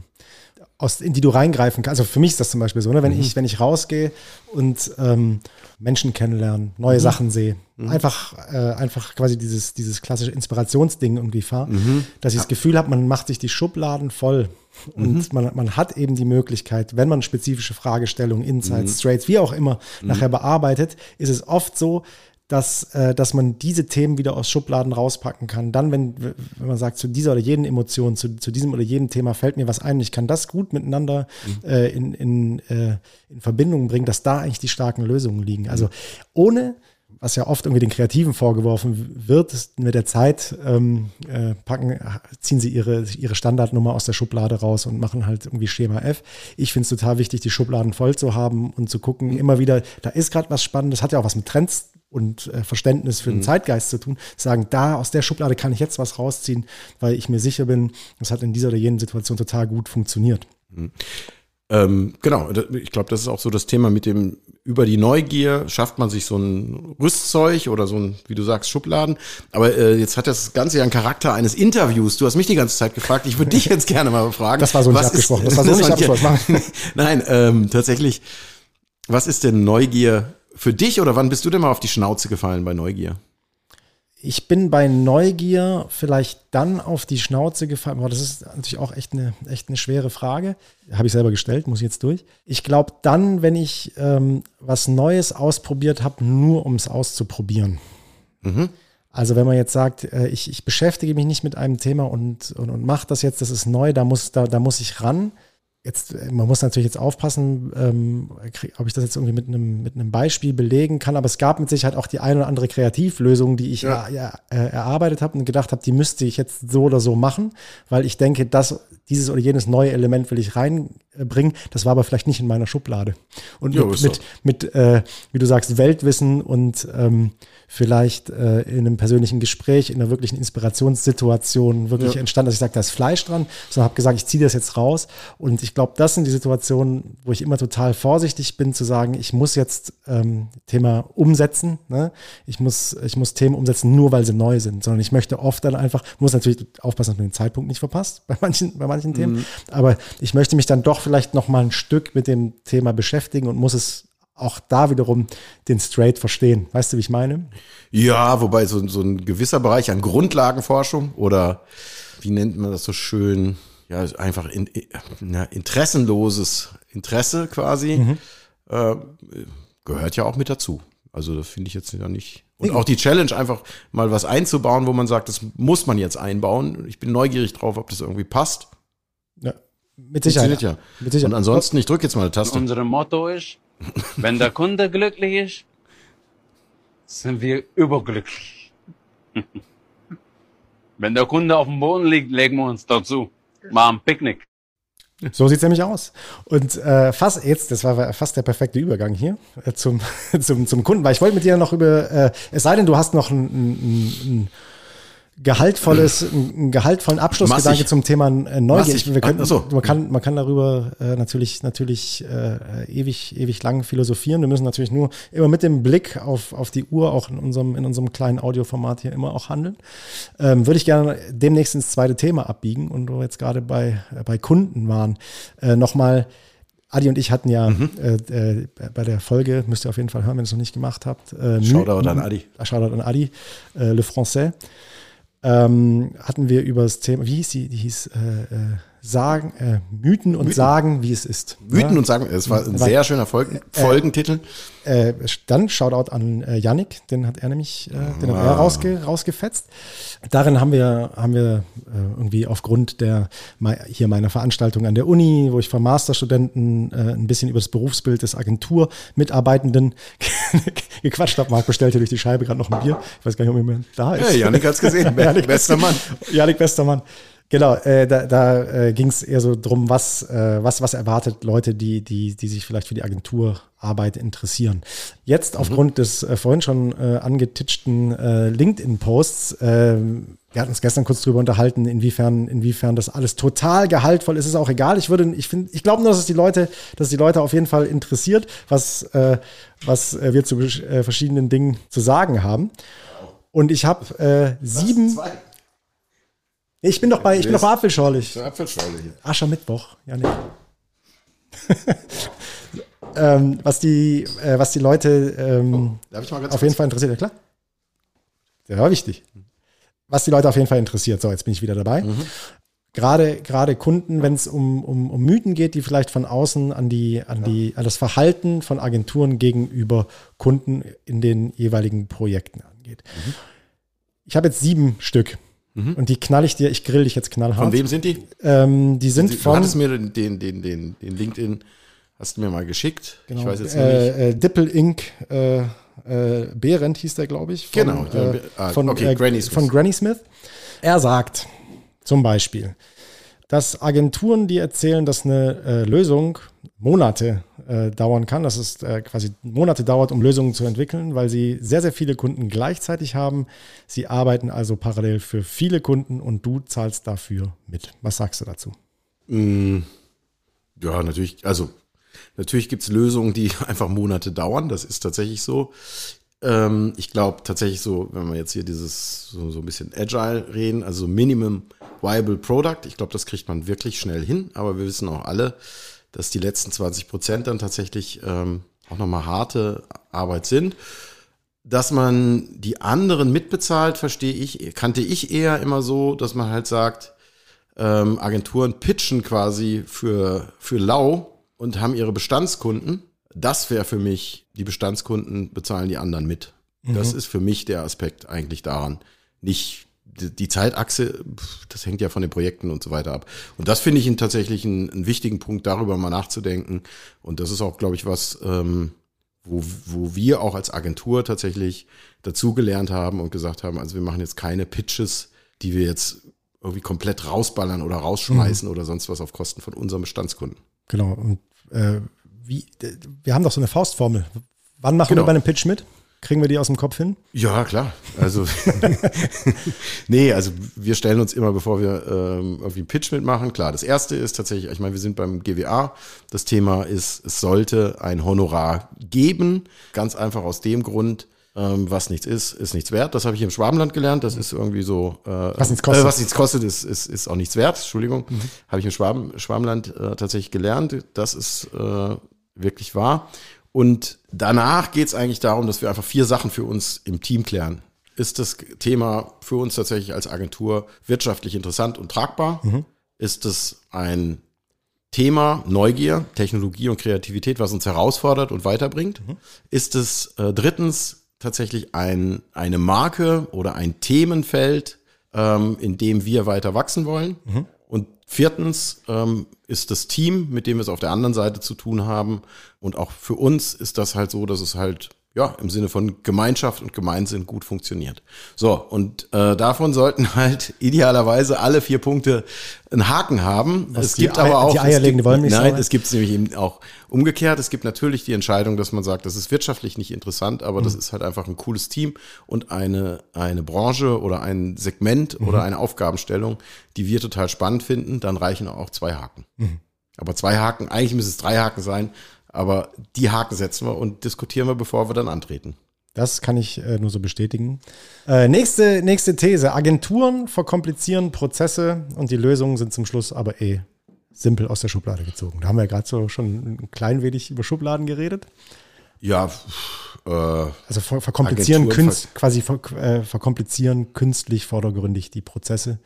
Speaker 1: aus, in die du reingreifen kannst. Also für mich ist das zum Beispiel so, ne? wenn, ich, wenn ich rausgehe und ähm, Menschen kennenlernen, neue Sachen sehe, einfach, äh, einfach quasi dieses, dieses klassische Inspirationsding irgendwie fahre, dass ich das Gefühl habe, man macht sich die Schubladen voll. Und man, man hat eben die Möglichkeit, wenn man spezifische Fragestellungen, Insights, Straits, wie auch immer, nachher bearbeitet, ist es oft so, dass, äh, dass man diese Themen wieder aus Schubladen rauspacken kann. Dann, wenn, wenn man sagt, zu dieser oder jenen Emotion, zu, zu diesem oder jenem Thema fällt mir was ein, ich kann das gut miteinander äh, in, in, äh, in Verbindung bringen, dass da eigentlich die starken Lösungen liegen. Also ohne, was ja oft irgendwie den Kreativen vorgeworfen wird, mit der Zeit ähm, äh, packen, ziehen sie ihre, ihre Standardnummer aus der Schublade raus und machen halt irgendwie Schema F. Ich finde es total wichtig, die Schubladen voll zu haben und zu gucken, immer wieder, da ist gerade was Spannendes, hat ja auch was mit Trends und äh, Verständnis für den Zeitgeist zu tun, sagen, da aus der Schublade kann ich jetzt was rausziehen, weil ich mir sicher bin, das hat in dieser oder jenen Situation total gut funktioniert.
Speaker 2: Ähm, genau, ich glaube, das ist auch so das Thema mit dem, über die Neugier schafft man sich so ein Rüstzeug oder so ein, wie du sagst, Schubladen. Aber äh, jetzt hat das Ganze ja einen Charakter eines Interviews. Du hast mich die ganze Zeit gefragt. Ich würde dich jetzt gerne mal fragen.
Speaker 1: Das war so nicht
Speaker 2: was
Speaker 1: abgesprochen. Das war so nicht abgesprochen.
Speaker 2: Nein, ähm, tatsächlich. Was ist denn Neugier für dich oder wann bist du denn mal auf die Schnauze gefallen bei Neugier?
Speaker 1: Ich bin bei Neugier vielleicht dann auf die Schnauze gefallen. Boah, das ist natürlich auch echt eine, echt eine schwere Frage. Habe ich selber gestellt, muss ich jetzt durch. Ich glaube dann, wenn ich ähm, was Neues ausprobiert habe, nur um es auszuprobieren. Also wenn man jetzt sagt, äh, ich, ich beschäftige mich nicht mit einem Thema und, und, und mache das jetzt, das ist neu, da muss, da, da muss ich ran. Jetzt, äh, man muss natürlich jetzt aufpassen, ähm, ob ich das jetzt irgendwie mit einem, mit einem Beispiel belegen kann, aber es gab mit Sicherheit auch die eine oder andere Kreativlösung, die ich
Speaker 2: Ja.
Speaker 1: er, er, äh, erarbeitet habe und gedacht habe, die müsste ich jetzt so oder so machen, weil ich denke, dass dieses oder jenes neue Element will ich reinbringen. Das war aber vielleicht nicht in meiner Schublade. Und
Speaker 2: Ja,
Speaker 1: mit, mit, mit äh, wie du sagst, Weltwissen und ähm, vielleicht äh, in einem persönlichen Gespräch, in einer wirklichen Inspirationssituation wirklich
Speaker 2: Ja.
Speaker 1: entstanden, dass ich sage, da ist Fleisch dran, sondern habe gesagt, ich ziehe das jetzt raus. Und ich glaube, das sind die Situationen, wo ich immer total vorsichtig bin, zu sagen, ich muss jetzt ähm, Thema umsetzen. Ne? Ich, muss, ich muss Themen umsetzen, nur weil sie neu sind, sondern ich möchte oft dann einfach, muss natürlich aufpassen, dass man den Zeitpunkt nicht verpasst bei manchen, bei manchen Themen. Aber ich möchte mich dann doch vielleicht noch mal ein Stück mit dem Thema beschäftigen und muss es auch da wiederum den Straight verstehen. Weißt du, wie ich meine?
Speaker 2: Ja, wobei so, so ein gewisser Bereich an Grundlagenforschung oder wie nennt man das so schön? Ja, ist einfach in, na, interessenloses Interesse quasi äh, gehört ja auch mit dazu. Also das finde ich jetzt ja nicht. Und auch die Challenge, einfach mal was einzubauen, wo man sagt, das muss man jetzt einbauen. Ich bin neugierig drauf, ob das irgendwie passt.
Speaker 1: Ja, mit Sicherheit.
Speaker 2: Funktioniert ja.
Speaker 1: Mit Sicherheit.
Speaker 2: Und ansonsten, ich drücke jetzt mal eine Taste.
Speaker 4: Unser Motto ist, wenn der Kunde glücklich ist, sind wir überglücklich. wenn der Kunde auf dem Boden liegt, legen wir uns dazu. Machen Picknick.
Speaker 1: So sieht's nämlich aus. Und äh, fast jetzt, das war fast der perfekte Übergang hier äh, zum, zum, zum Kunden, weil ich wollte mit dir noch über, äh, es sei denn, du hast noch ein, ein, ein gehaltvolles, einen gehaltvollen Abschlussgedanke
Speaker 2: Massig.
Speaker 1: zum Thema äh, Neugier.
Speaker 2: Massig.
Speaker 1: Wir können,
Speaker 2: Ach so.
Speaker 1: man, kann, man kann darüber äh, natürlich, natürlich äh, ewig, ewig lang philosophieren. Wir müssen natürlich nur immer mit dem Blick auf, auf die Uhr, auch in unserem, in unserem kleinen Audioformat hier immer auch handeln. Ähm, würde ich gerne demnächst ins zweite Thema abbiegen und wo wir jetzt gerade bei, äh, bei Kunden waren, äh, nochmal Adi und ich hatten ja
Speaker 2: Mhm.
Speaker 1: äh, äh, bei der Folge, müsst ihr auf jeden Fall hören, wenn ihr es noch nicht gemacht habt. Äh,
Speaker 2: Shoutout an Adi.
Speaker 1: Shoutout an Adi, äh, Le Français. Ähm, hatten wir über das Thema, wie hieß die? Die hieß äh, äh, Sagen, äh, Mythen und Sagen, wie es ist.
Speaker 2: Mythen
Speaker 1: Ja?
Speaker 2: und sagen, es war ein sehr schöner Folgen, Folgentitel.
Speaker 1: Äh, dann Shoutout an äh, Yannick, den hat er nämlich, äh, den hat er rausge, rausgefetzt. Darin haben wir, haben wir äh, irgendwie aufgrund der hier meiner Veranstaltung an der Uni, wo ich von Masterstudenten äh, ein bisschen über das Berufsbild des Agenturmitarbeitenden gequatscht habe. Marc bestellte durch die Scheibe gerade noch ein Bier. Ich weiß gar nicht, ob jemand da ist.
Speaker 2: Ja, Yannick hat's gesehen.
Speaker 1: Yannick
Speaker 2: Bester Mann.
Speaker 1: Janik Westermann. Genau, äh, da, da äh, ging es eher so drum, was, äh, was, was erwartet Leute, die, die, die sich vielleicht für die Agenturarbeit interessieren. Jetzt aufgrund des äh, vorhin schon äh, angetitschten äh, LinkedIn-Posts, äh, wir hatten uns gestern kurz drüber unterhalten, inwiefern, inwiefern das alles total gehaltvoll ist. Ist auch egal. Ich würde, ich finde, ich glaube nur, dass es die Leute, dass die Leute auf jeden Fall interessiert, was, äh, was äh, wir zu äh, verschiedenen Dingen zu sagen haben. Und ich habe äh, sieben. Nee, Ich bin doch bei, ich bin doch bei Apfelschorlich.
Speaker 2: Apfelschorle hier.
Speaker 1: Aschermittwoch, Janik. ähm, was die, äh, was die Leute ähm,
Speaker 2: ganz
Speaker 1: auf jeden Fall interessiert, ja klar. Der war wichtig. Was die Leute auf jeden Fall interessiert. So, jetzt bin ich wieder dabei. Gerade, gerade Kunden, wenn es um, um, um Mythen geht, die vielleicht von außen an die, an die, an das Verhalten von Agenturen gegenüber Kunden in den jeweiligen Projekten angeht. Ich habe jetzt sieben Stück. Und die knall ich dir, ich grill dich jetzt knallhart.
Speaker 2: Von wem sind die?
Speaker 1: Ähm, die sind
Speaker 2: Du
Speaker 1: von
Speaker 2: hattest mir den, den, den, den, den LinkedIn, hast du mir mal geschickt. Ich weiß jetzt nicht.
Speaker 1: äh, äh, Dippel Inc. Äh, äh, Behrendt hieß der, glaube ich. Von,
Speaker 2: Genau,
Speaker 1: äh,
Speaker 2: ah,
Speaker 1: von,
Speaker 2: okay,
Speaker 1: äh,
Speaker 2: Granny Smith.
Speaker 1: von Granny Smith. Er sagt zum Beispiel, dass Agenturen, die erzählen, dass eine äh, Lösung Monate äh, dauern kann, dass es äh, quasi Monate dauert, um Lösungen zu entwickeln, weil sie sehr, sehr viele Kunden gleichzeitig haben. Sie arbeiten also parallel für viele Kunden und du zahlst dafür mit. Was sagst du dazu?
Speaker 2: Mm, ja, natürlich, also natürlich gibt es Lösungen, die einfach Monate dauern. Das ist tatsächlich so. Ähm, ich glaube tatsächlich so, wenn wir jetzt hier dieses so, so ein bisschen Agile reden, also Minimum Viable Product, ich glaube, das kriegt man wirklich schnell hin, aber wir wissen auch alle, dass die letzten 20 Prozent dann tatsächlich ähm, auch nochmal harte Arbeit sind. Dass man die anderen mitbezahlt, verstehe ich, kannte ich eher immer so, dass man halt sagt, ähm, Agenturen pitchen quasi für, für lau und haben ihre Bestandskunden das wäre für mich, die Bestandskunden bezahlen die anderen mit. Mhm. Das ist für mich der Aspekt eigentlich daran. Nicht die Zeitachse, das hängt ja von den Projekten und so weiter ab. Und das finde ich tatsächlich einen, einen, wichtigen Punkt, darüber mal nachzudenken. Und das ist auch, glaube ich, was, ähm, wo, wo wir auch als Agentur tatsächlich dazugelernt haben und gesagt haben, also wir machen jetzt keine Pitches, die wir jetzt irgendwie komplett rausballern oder rausschmeißen mhm. oder sonst was auf Kosten von unserem Bestandskunden.
Speaker 1: Genau. Und äh, wie, wir haben doch so eine Faustformel. Wann machen genau. wir bei einem Pitch mit? Kriegen wir die aus dem Kopf hin?
Speaker 2: Ja, klar. Also, nee, also wir stellen uns immer, bevor wir ähm, irgendwie einen Pitch mitmachen, klar. Das erste ist tatsächlich, ich meine, wir sind beim GWA. Das Thema ist, es sollte ein Honorar geben. Ganz einfach aus dem Grund, ähm, was nichts ist, ist nichts wert. Das habe ich im Schwabenland gelernt. Das ist irgendwie so. Äh,
Speaker 1: was nichts kostet.
Speaker 2: Äh, was nichts kostet, ist, ist, ist auch nichts wert. Entschuldigung. Mhm. Habe ich im Schwaben, Schwabenland äh, tatsächlich gelernt. Das ist äh, wirklich wahr. Und danach geht es eigentlich darum, dass wir einfach vier Sachen für uns im Team klären. Ist das Thema für uns tatsächlich als Agentur wirtschaftlich interessant und tragbar? Mhm. Ist es ein Thema Neugier, Technologie und Kreativität, was uns herausfordert und weiterbringt? Mhm. Ist es äh, drittens tatsächlich ein, eine Marke oder ein Themenfeld, ähm, in dem wir weiter wachsen wollen? Mhm. Viertens ähm, ist das Team, mit dem wir es auf der anderen Seite zu tun haben. Und auch für uns ist das halt so, dass es halt ja, im Sinne von Gemeinschaft und Gemeinsinn gut funktioniert. So, und äh, davon sollten halt idealerweise alle vier Punkte einen Haken haben.
Speaker 1: Was es gibt aber auch.
Speaker 2: Die
Speaker 1: eierlegende
Speaker 2: Wollmilchsau? Nein, es gibt es nämlich eben auch umgekehrt. Es gibt natürlich die Entscheidung, dass man sagt, das ist wirtschaftlich nicht interessant, aber mhm. das ist halt einfach ein cooles Team und eine, eine Branche oder ein Segment mhm. oder eine Aufgabenstellung, die wir total spannend finden. Dann reichen auch zwei Haken. Mhm. Aber zwei Haken, eigentlich müssen es drei Haken sein, aber die Haken setzen wir und diskutieren wir, bevor wir dann antreten.
Speaker 1: Das kann ich äh, nur so bestätigen. Äh, nächste, nächste These. Agenturen verkomplizieren Prozesse und die Lösungen sind zum Schluss aber eh simpel aus der Schublade gezogen. Da haben wir ja gerade so schon ein klein wenig über Schubladen geredet.
Speaker 2: Ja,
Speaker 1: äh, also ver verkomplizieren künst, quasi ver äh, verkomplizieren künstlich vordergründig die Prozesse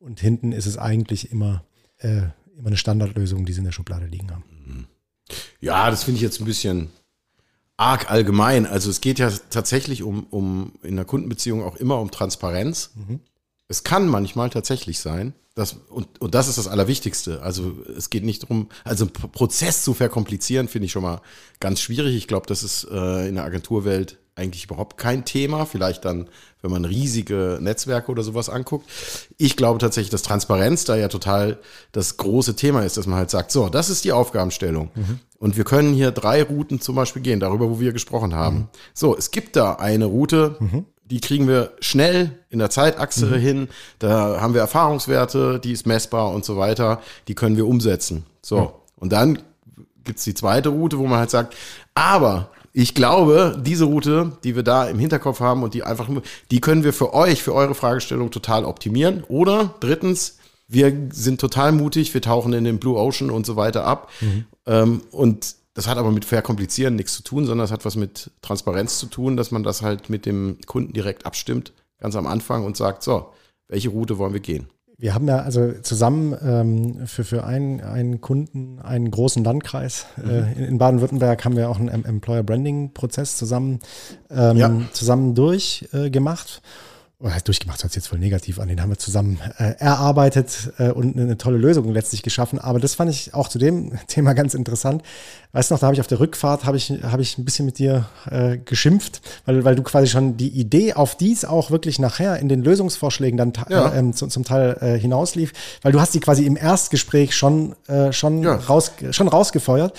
Speaker 1: und hinten ist es eigentlich immer, äh, immer eine Standardlösung, die sie in der Schublade liegen haben.
Speaker 2: Ja, das finde ich jetzt ein bisschen arg allgemein. Also es geht ja tatsächlich um, um in der Kundenbeziehung auch immer um Transparenz. Mhm. Es kann manchmal tatsächlich sein, dass, und, und das ist das Allerwichtigste. Also es geht nicht darum, also einen Prozess zu verkomplizieren, finde ich schon mal ganz schwierig. Ich glaube, das ist äh, in der Agenturwelt eigentlich überhaupt kein Thema. Vielleicht dann, wenn man riesige Netzwerke oder sowas anguckt. Ich glaube tatsächlich, dass Transparenz da ja total das große Thema ist, dass man halt sagt, so, das ist die Aufgabenstellung. Mhm. Und wir können hier drei Routen zum Beispiel gehen, darüber, wo wir gesprochen haben. Mhm. So, es gibt da eine Route, mhm. die kriegen wir schnell in der Zeitachse hin. Da haben wir Erfahrungswerte, die ist messbar und so weiter. Die können wir umsetzen. So, und dann gibt's die zweite Route, wo man halt sagt, aber ich glaube, diese Route, die wir da im Hinterkopf haben und die einfach, die können wir für euch, für eure Fragestellung total optimieren. Oder drittens, wir sind total mutig, wir tauchen in den Blue Ocean und so weiter ab. Mhm. Ähm, und das hat aber mit Verkomplizieren nichts zu tun, sondern es hat was mit Transparenz zu tun, dass man das halt mit dem Kunden direkt abstimmt, ganz am Anfang und sagt, so, welche Route wollen wir gehen?
Speaker 1: Wir haben ja also zusammen ähm, für, für einen, einen Kunden einen großen Landkreis. Mhm. Äh, in, in Baden-Württemberg haben wir auch einen Employer Branding Prozess zusammen, ähm, ja. zusammen durchgemacht. Äh, oder heißt durchgemacht, hört sich jetzt voll negativ an, den haben wir zusammen äh, erarbeitet äh, und eine tolle Lösung letztlich geschaffen. Aber das fand ich auch zu dem Thema ganz interessant. Weißt du noch, da habe ich auf der Rückfahrt, habe ich, hab ich ein bisschen mit dir äh, geschimpft, weil, weil du quasi schon die Idee auf dies auch wirklich nachher in den Lösungsvorschlägen dann ja. äh, zum, zum Teil äh, hinauslief, weil du hast die quasi im Erstgespräch schon, äh, schon, ja. raus, schon rausgefeuert.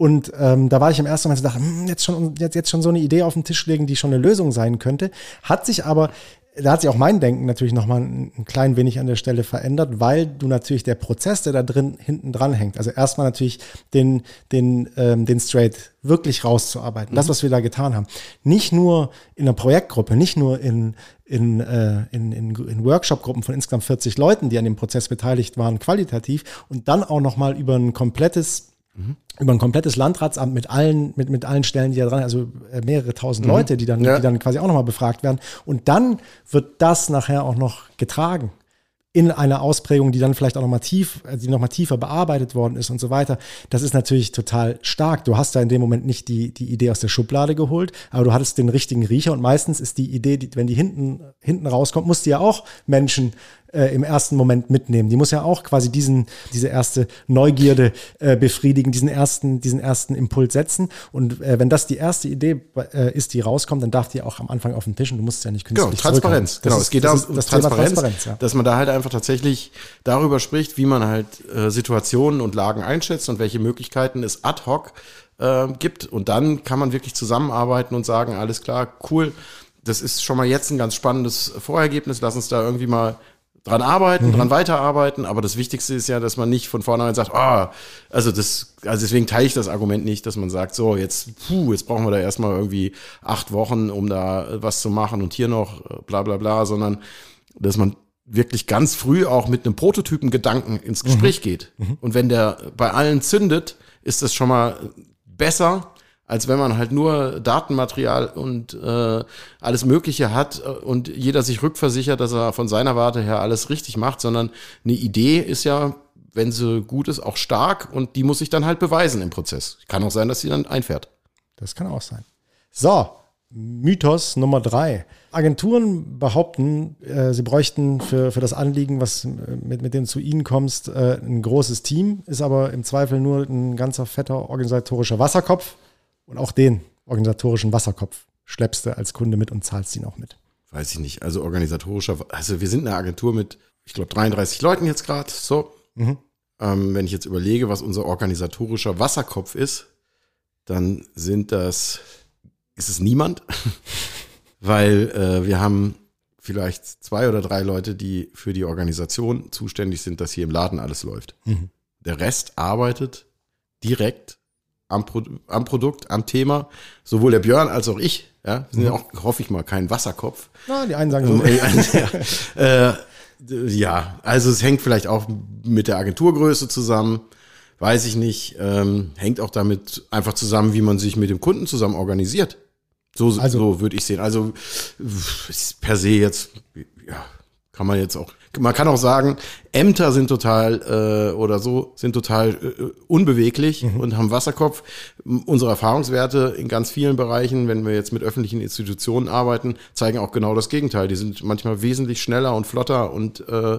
Speaker 1: Und ähm, da war ich im ersten Moment so dachte, hm, jetzt schon jetzt, jetzt schon so eine Idee auf den Tisch legen, die schon eine Lösung sein könnte. Hat sich aber da hat sich auch mein Denken natürlich nochmal ein, ein klein wenig an der Stelle verändert, weil du natürlich der Prozess, der da drin hinten dran hängt, also erstmal natürlich den, den, ähm, den Straight wirklich rauszuarbeiten, mhm. das, was wir da getan haben. Nicht nur in einer Projektgruppe, nicht nur in, in, äh, in, in, in Workshop-Gruppen von insgesamt 40 Leuten, die an dem Prozess beteiligt waren, qualitativ und dann auch nochmal über ein komplettes Mhm. Über ein komplettes Landratsamt mit allen, mit, mit allen Stellen, die da dran, also äh, mehrere tausend mhm. Leute, die dann, ja. die dann quasi auch nochmal befragt werden. Und dann wird das nachher auch noch getragen in einer Ausprägung, die dann vielleicht auch nochmal tief, äh, die nochmal tiefer bearbeitet worden ist und so weiter. Das ist natürlich total stark. Du hast da in dem Moment nicht die, die Idee aus der Schublade geholt, aber du hattest den richtigen Riecher und meistens ist die Idee, die, wenn die hinten, hinten rauskommt, musst du ja auch Menschen äh, im ersten Moment mitnehmen. Die muss ja auch quasi diesen, diese erste Neugierde äh, befriedigen, diesen ersten, diesen ersten Impuls setzen. Und äh, wenn das die erste Idee äh, ist, die rauskommt, dann darf die auch am Anfang auf den Tisch und du musst es ja nicht
Speaker 2: künstlich Genau, Transparenz. Genau, ist, es geht da um das Transparenz, Transparenz ja. dass man da halt einfach tatsächlich darüber spricht, wie man halt äh, Situationen und Lagen einschätzt und welche Möglichkeiten es ad hoc äh, gibt. Und dann kann man wirklich zusammenarbeiten und sagen, alles klar, cool, das ist schon mal jetzt ein ganz spannendes Vorergebnis. Lass uns da irgendwie mal dran arbeiten, mhm. dran weiterarbeiten, aber das Wichtigste ist ja, dass man nicht von vornherein sagt, ah, oh, also das, also deswegen teile ich das Argument nicht, dass man sagt, so, jetzt, puh, jetzt brauchen wir da erstmal irgendwie acht Wochen, um da was zu machen und hier noch bla bla bla, sondern dass man wirklich ganz früh auch mit einem Prototypen-Gedanken ins Gespräch mhm. geht. Mhm. Und wenn der bei allen zündet, ist das schon mal besser, als wenn man halt nur Datenmaterial und äh, alles Mögliche hat äh, und jeder sich rückversichert, dass er von seiner Warte her alles richtig macht, sondern eine Idee ist ja, wenn sie gut ist, auch stark und die muss sich dann halt beweisen im Prozess. Kann auch sein, dass sie dann einfährt.
Speaker 1: Das kann auch sein. So, Mythos Nummer drei. Agenturen behaupten, äh, sie bräuchten für, für das Anliegen, was mit, mit dem zu ihnen kommst, äh, ein großes Team, ist aber im Zweifel nur ein ganzer fetter organisatorischer Wasserkopf. Und auch den organisatorischen Wasserkopf schleppst du als Kunde mit und zahlst ihn auch mit.
Speaker 2: Weiß ich nicht. Also organisatorischer, also wir sind eine Agentur mit, ich glaube, 33 Leuten jetzt gerade. So. Mhm. Ähm, wenn ich jetzt überlege, was unser organisatorischer Wasserkopf ist, dann sind das, ist es niemand. Weil äh, wir haben vielleicht zwei oder drei Leute, die für die Organisation zuständig sind, dass hier im Laden alles läuft. Mhm. Der Rest arbeitet direkt am, Pro am Produkt, am Thema. Sowohl der Björn als auch ich. Ja, wir sind ja mhm. auch, hoffe ich mal, kein Wasserkopf.
Speaker 1: Na, die einen sagen so.
Speaker 2: ja, äh, ja, also es hängt vielleicht auch mit der Agenturgröße zusammen. Weiß ich nicht. Ähm, hängt auch damit einfach zusammen, wie man sich mit dem Kunden zusammen organisiert. So, also, so würde ich sehen. Also per se jetzt, ja, kann man jetzt auch man kann auch sagen, Ämter sind total äh, oder so sind total äh, unbeweglich mhm. und haben Wasserkopf. Unsere Erfahrungswerte in ganz vielen Bereichen, wenn wir jetzt mit öffentlichen Institutionen arbeiten, zeigen auch genau das Gegenteil. Die sind manchmal wesentlich schneller und flotter und äh,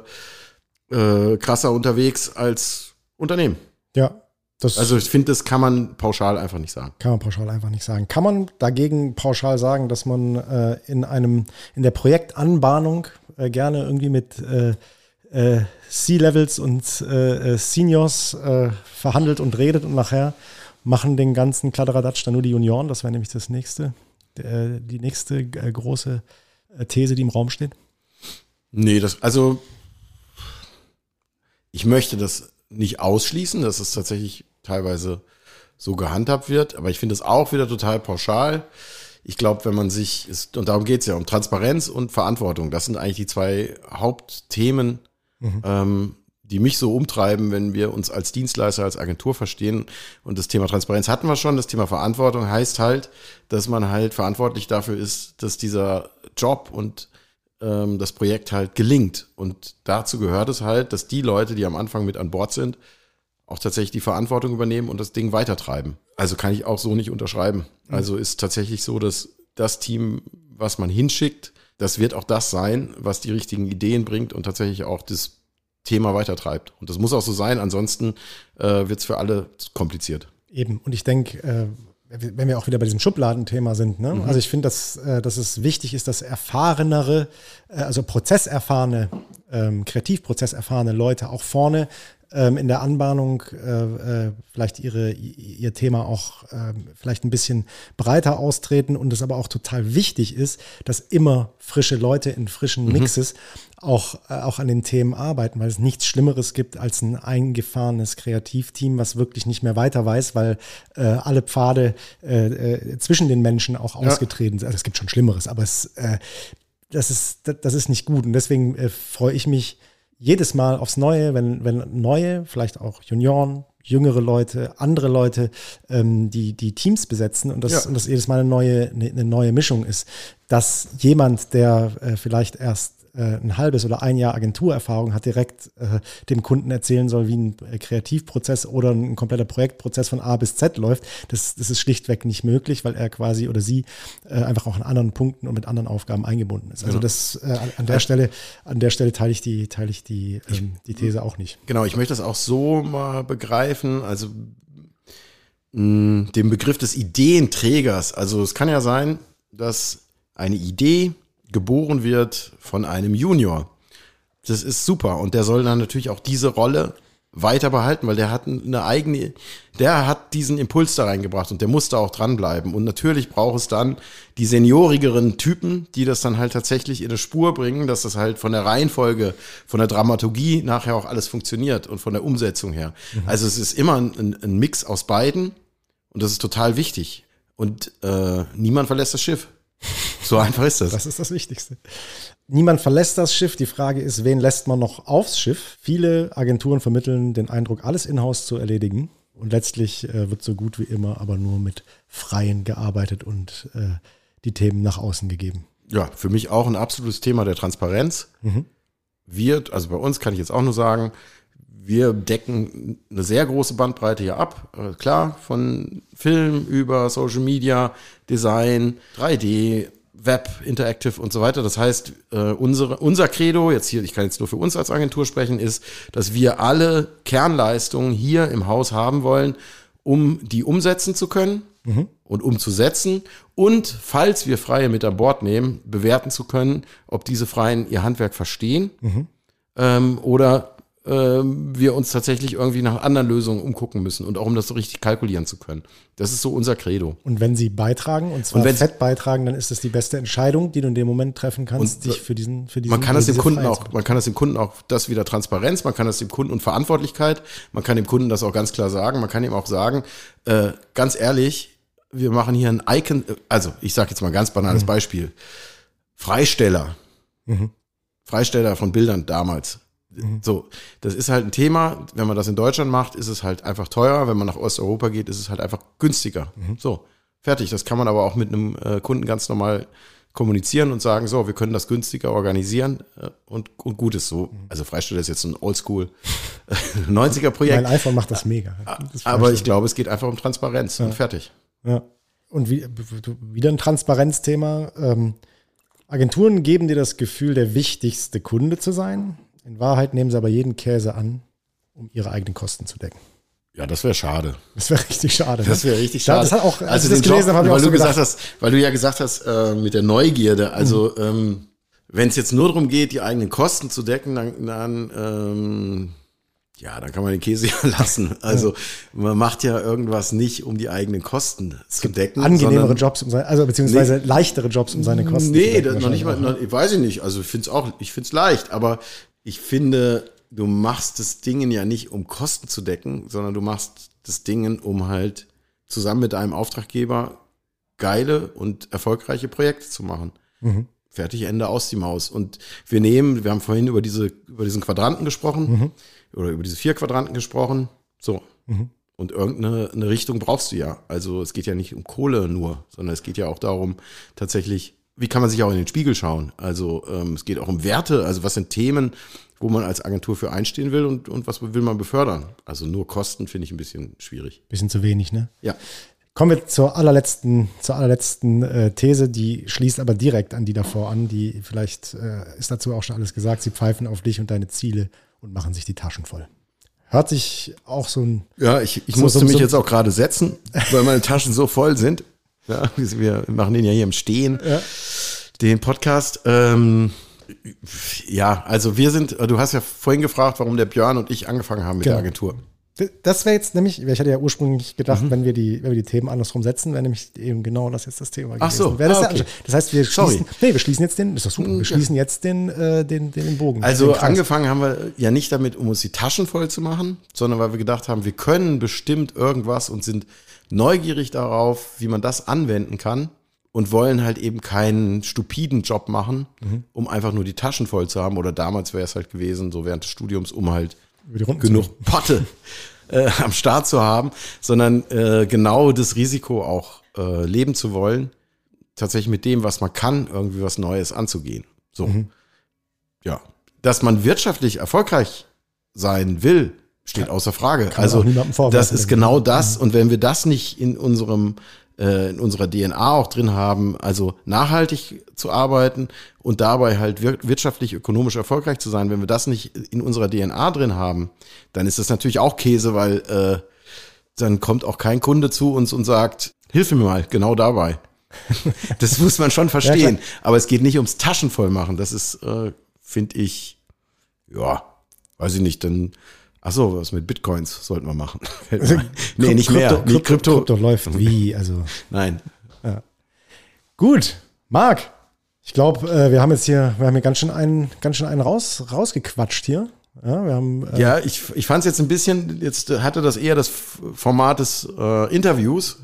Speaker 2: äh, krasser unterwegs als Unternehmen.
Speaker 1: Ja,
Speaker 2: das also ich finde, das kann man pauschal einfach nicht sagen.
Speaker 1: Kann man pauschal einfach nicht sagen. Kann man dagegen pauschal sagen, dass man äh, in einem in der Projektanbahnung äh, gerne irgendwie mit äh, äh, C-Levels und äh, äh, Seniors verhandelt und redet und nachher machen den ganzen Kladderadatsch dann nur die Junioren. Das wäre nämlich das nächste, die nächste große These, die im Raum steht.
Speaker 2: Nee, das, also ich möchte das nicht ausschließen, dass es tatsächlich teilweise so gehandhabt wird, aber ich finde es auch wieder total pauschal ich glaube, wenn man sich, ist, und darum geht's ja, um Transparenz und Verantwortung, das sind eigentlich die zwei Hauptthemen, mhm. ähm, die mich so umtreiben, wenn wir uns als Dienstleister, als Agentur verstehen. Und das Thema Transparenz hatten wir schon. Das Thema Verantwortung heißt halt, dass man halt verantwortlich dafür ist, dass dieser Job und ähm, das Projekt halt gelingt. Und dazu gehört es halt, dass die Leute, die am Anfang mit an Bord sind, auch tatsächlich die Verantwortung übernehmen und das Ding weitertreiben. Also kann ich auch so nicht unterschreiben. Mhm. Also ist tatsächlich so, dass das Team, was man hinschickt, das wird auch das sein, was die richtigen Ideen bringt und tatsächlich auch das Thema weitertreibt. Und das muss auch so sein, ansonsten äh, wird es für alle kompliziert.
Speaker 1: Eben. Und ich denke, äh, wenn wir auch wieder bei diesem Schubladenthema sind, ne? Mhm. also ich finde, dass, äh, dass es wichtig ist, dass erfahrenere, äh, also prozesserfahrene, ähm, kreativprozesserfahrene Leute auch vorne ähm, in der Anbahnung äh, äh, vielleicht ihre, ihr Thema auch äh, vielleicht ein bisschen breiter austreten und es aber auch total wichtig ist, dass immer frische Leute in frischen
Speaker 2: Mhm.
Speaker 1: Mixes auch, äh, auch an den Themen arbeiten, weil es nichts Schlimmeres gibt als ein eingefahrenes Kreativteam, was wirklich nicht mehr weiter weiß, weil äh, alle Pfade äh, äh, zwischen den Menschen auch ausgetreten sind. Also es gibt schon Schlimmeres, aber es, äh, das, ist, das ist nicht gut. Und deswegen freue ich mich jedes Mal aufs Neue, wenn, wenn neue, vielleicht auch Junioren, jüngere Leute, andere Leute, ähm, die, die Teams besetzen und das,
Speaker 2: Ja.
Speaker 1: und das jedes Mal eine neue, eine, eine neue Mischung ist. Dass jemand, der äh, vielleicht erst äh, ein halbes oder ein Jahr Agenturerfahrung hat, direkt äh, dem Kunden erzählen soll, wie ein äh, Kreativprozess oder ein kompletter Projektprozess von A bis Z läuft, das, das ist schlichtweg nicht möglich, weil er quasi oder sie äh, einfach auch an anderen Punkten und mit anderen Aufgaben eingebunden ist. Also das äh, an- an der Stelle, an der Stelle teile ich die, teile ich die, ähm, die These auch nicht.
Speaker 2: Genau, ich möchte das auch so mal begreifen, also mh, den Begriff des Ideenträgers. Also es kann ja sein, dass eine Idee geboren wird von einem Junior. Das ist super und der soll dann natürlich auch diese Rolle weiter behalten, weil der hat eine eigene, der hat diesen Impuls da reingebracht und der muss da auch dranbleiben. Und natürlich braucht es dann die seniorigeren Typen, die das dann halt tatsächlich in eine Spur bringen, dass das halt von der Reihenfolge, von der Dramaturgie nachher auch alles funktioniert und von der Umsetzung her. Also es ist immer ein, ein, ein Mix aus beiden und das ist total wichtig. Und äh, niemand verlässt das Schiff. So einfach ist das.
Speaker 1: Das ist das Wichtigste. Niemand verlässt das Schiff. Die Frage ist, wen lässt man noch aufs Schiff? Viele Agenturen vermitteln den Eindruck, alles in-house zu erledigen. Und letztlich äh, wird so gut wie immer aber nur mit Freien gearbeitet und äh, die Themen nach außen gegeben.
Speaker 2: Ja, für mich auch ein absolutes Thema der Transparenz. Wird, also bei uns kann ich jetzt auch nur sagen, wir decken eine sehr große Bandbreite hier ab. Äh, klar, von Film über Social Media, Design, 3D, Web, Interactive und so weiter. Das heißt, äh, unsere, unser Credo, jetzt hier, ich kann jetzt nur für uns als Agentur sprechen, ist, dass wir alle Kernleistungen hier im Haus haben wollen, um die umsetzen zu können und umzusetzen. Und falls wir Freie mit an Bord nehmen, bewerten zu können, ob diese Freien ihr Handwerk verstehen ähm, oder wir uns tatsächlich irgendwie nach anderen Lösungen umgucken müssen und auch um das so richtig kalkulieren zu können. Das ist so unser Credo.
Speaker 1: Und wenn sie beitragen, und zwar
Speaker 2: Und
Speaker 1: fett beitragen, dann ist das die beste Entscheidung, die du in dem Moment treffen kannst, dich für diesen, für diesen
Speaker 2: Man kann das dem Kunden auch, man kann das dem Kunden auch, das wieder Transparenz, man kann das dem Kunden und Verantwortlichkeit, man kann dem Kunden das auch ganz klar sagen, man kann ihm auch sagen, äh, ganz ehrlich, wir machen hier ein Icon, also ich sage jetzt mal ein ganz banales Beispiel, Freisteller, Freisteller von Bildern damals. So, das ist halt ein Thema. Wenn man das in Deutschland macht, ist es halt einfach teuer. Wenn man nach Osteuropa geht, ist es halt einfach günstiger. So, fertig. Das kann man aber auch mit einem äh, Kunden ganz normal kommunizieren und sagen, so, wir können das günstiger organisieren äh, und, und gut ist so. Also Freisteller ist jetzt ein Oldschool 90er Projekt.
Speaker 1: Mein iPhone macht das mega. Das
Speaker 2: aber ich glaube, es geht einfach um Transparenz und fertig.
Speaker 1: Ja. Und wie, wieder ein Transparenzthema. Ähm, Agenturen geben dir das Gefühl, der wichtigste Kunde zu sein. In Wahrheit nehmen sie aber jeden Käse an, um ihre eigenen Kosten zu decken.
Speaker 2: Ja, das wäre schade.
Speaker 1: Das wäre richtig schade.
Speaker 2: Das wäre richtig
Speaker 1: Ja,
Speaker 2: schade.
Speaker 1: das hat auch, als
Speaker 2: also
Speaker 1: ich das gelesen
Speaker 2: Job,
Speaker 1: habe,
Speaker 2: weil
Speaker 1: auch
Speaker 2: du
Speaker 1: so
Speaker 2: gesagt
Speaker 1: gedacht,
Speaker 2: hast, weil du ja gesagt hast äh, mit der Neugierde. Also
Speaker 1: Mhm.
Speaker 2: ähm, wenn es jetzt nur darum geht, die eigenen Kosten zu decken, dann, dann ähm, ja, dann kann man den Käse ja lassen. Also man macht ja irgendwas nicht, um die eigenen Kosten zu decken.
Speaker 1: angenehmere Jobs, um seine, also beziehungsweise leichtere Jobs, um seine Kosten zu
Speaker 2: Nee,
Speaker 1: decken.
Speaker 2: das noch nicht mal, noch, ich weiß ich nicht. Also ich finde es auch, ich finde es leicht, aber ich finde, du machst das Dingen ja nicht, um Kosten zu decken, sondern du machst das Dingen, um halt zusammen mit deinem Auftraggeber geile und erfolgreiche Projekte zu machen. Fertig, Ende aus die Maus. Und wir nehmen, wir haben vorhin über diese, über diesen Quadranten gesprochen oder über diese vier Quadranten gesprochen. So. Und irgendeine eine Richtung brauchst du ja. Also es geht ja nicht um Kohle nur, sondern es geht ja auch darum, tatsächlich, wie kann man sich auch in den Spiegel schauen? Also ähm, es geht auch um Werte, also was sind Themen, wo man als Agentur für einstehen will und, und was will man befördern? Also nur Kosten finde ich ein bisschen schwierig.
Speaker 1: Bisschen zu wenig, ne?
Speaker 2: Ja.
Speaker 1: Kommen wir zur allerletzten, zur allerletzten äh, These, die schließt aber direkt an die davor an. Die vielleicht äh, ist dazu auch schon alles gesagt. Sie pfeifen auf dich und deine Ziele und machen sich die Taschen voll. Hört sich auch so ein
Speaker 2: Ja, ich, ich
Speaker 1: So-
Speaker 2: musste
Speaker 1: so-
Speaker 2: mich
Speaker 1: so-
Speaker 2: jetzt auch gerade setzen, weil meine Taschen so voll sind. Ja, wir machen den ja hier im Stehen, den Podcast. Ähm, Ja, also wir sind, du hast ja vorhin gefragt, warum der Björn und ich angefangen haben mit
Speaker 1: Genau.
Speaker 2: der Agentur.
Speaker 1: Das wäre jetzt nämlich, ich hatte ja ursprünglich gedacht,
Speaker 2: Mhm.
Speaker 1: wenn wir die, wenn wir die Themen andersrum setzen, wäre nämlich eben genau das jetzt das Thema
Speaker 2: Ach so, ah,
Speaker 1: ja-
Speaker 2: okay.
Speaker 1: das heißt, wir
Speaker 2: Sorry.
Speaker 1: schließen, nee, wir schließen jetzt den, ist doch super, wir schließen jetzt den, äh, den, den, den Bogen.
Speaker 2: Also
Speaker 1: den
Speaker 2: angefangen haben wir ja nicht damit, um uns die Taschen voll zu machen, sondern weil wir gedacht haben, wir können bestimmt irgendwas und sind neugierig darauf, wie man das anwenden kann und wollen halt eben keinen stupiden Job machen,
Speaker 1: Mhm.
Speaker 2: um einfach nur die Taschen voll zu haben. Oder damals wäre es halt gewesen, so während des Studiums, um halt genug Potte äh, am Start zu haben, sondern äh, genau das Risiko auch äh, leben zu wollen, tatsächlich mit dem, was man kann, irgendwie was Neues anzugehen. So.
Speaker 1: Mhm.
Speaker 2: Ja. Dass man wirtschaftlich erfolgreich sein will, steht außer Frage.
Speaker 1: man
Speaker 2: also das ist genau das. Und wenn wir das nicht in unserem äh, in unserer DNA auch drin haben, also nachhaltig zu arbeiten und dabei halt wir wirtschaftlich, ökonomisch erfolgreich zu sein, wenn wir das nicht in unserer DNA drin haben, dann ist das natürlich auch Käse, weil äh, dann kommt auch kein Kunde zu uns und sagt, hilf mir mal, genau dabei. Das muss man schon verstehen.
Speaker 1: klar.
Speaker 2: Aber es geht nicht ums Taschenvollmachen. Das ist, äh, finde ich, ja, weiß ich nicht, dann, ach so, was mit Bitcoins sollten wir machen. Ein. nee, nicht mehr.
Speaker 1: Krypto,
Speaker 2: Nee,
Speaker 1: Krypto,
Speaker 2: Krypto.
Speaker 1: Krypto läuft wie, also.
Speaker 2: Nein.
Speaker 1: Gut, Marc, ich glaube, äh, wir haben jetzt hier, wir haben hier ganz schön einen, ganz schön einen raus, rausgequatscht hier. Ja, wir haben, äh,
Speaker 2: Ja, ich, ich fand es jetzt ein bisschen, jetzt hatte das eher das Format des äh, Interviews.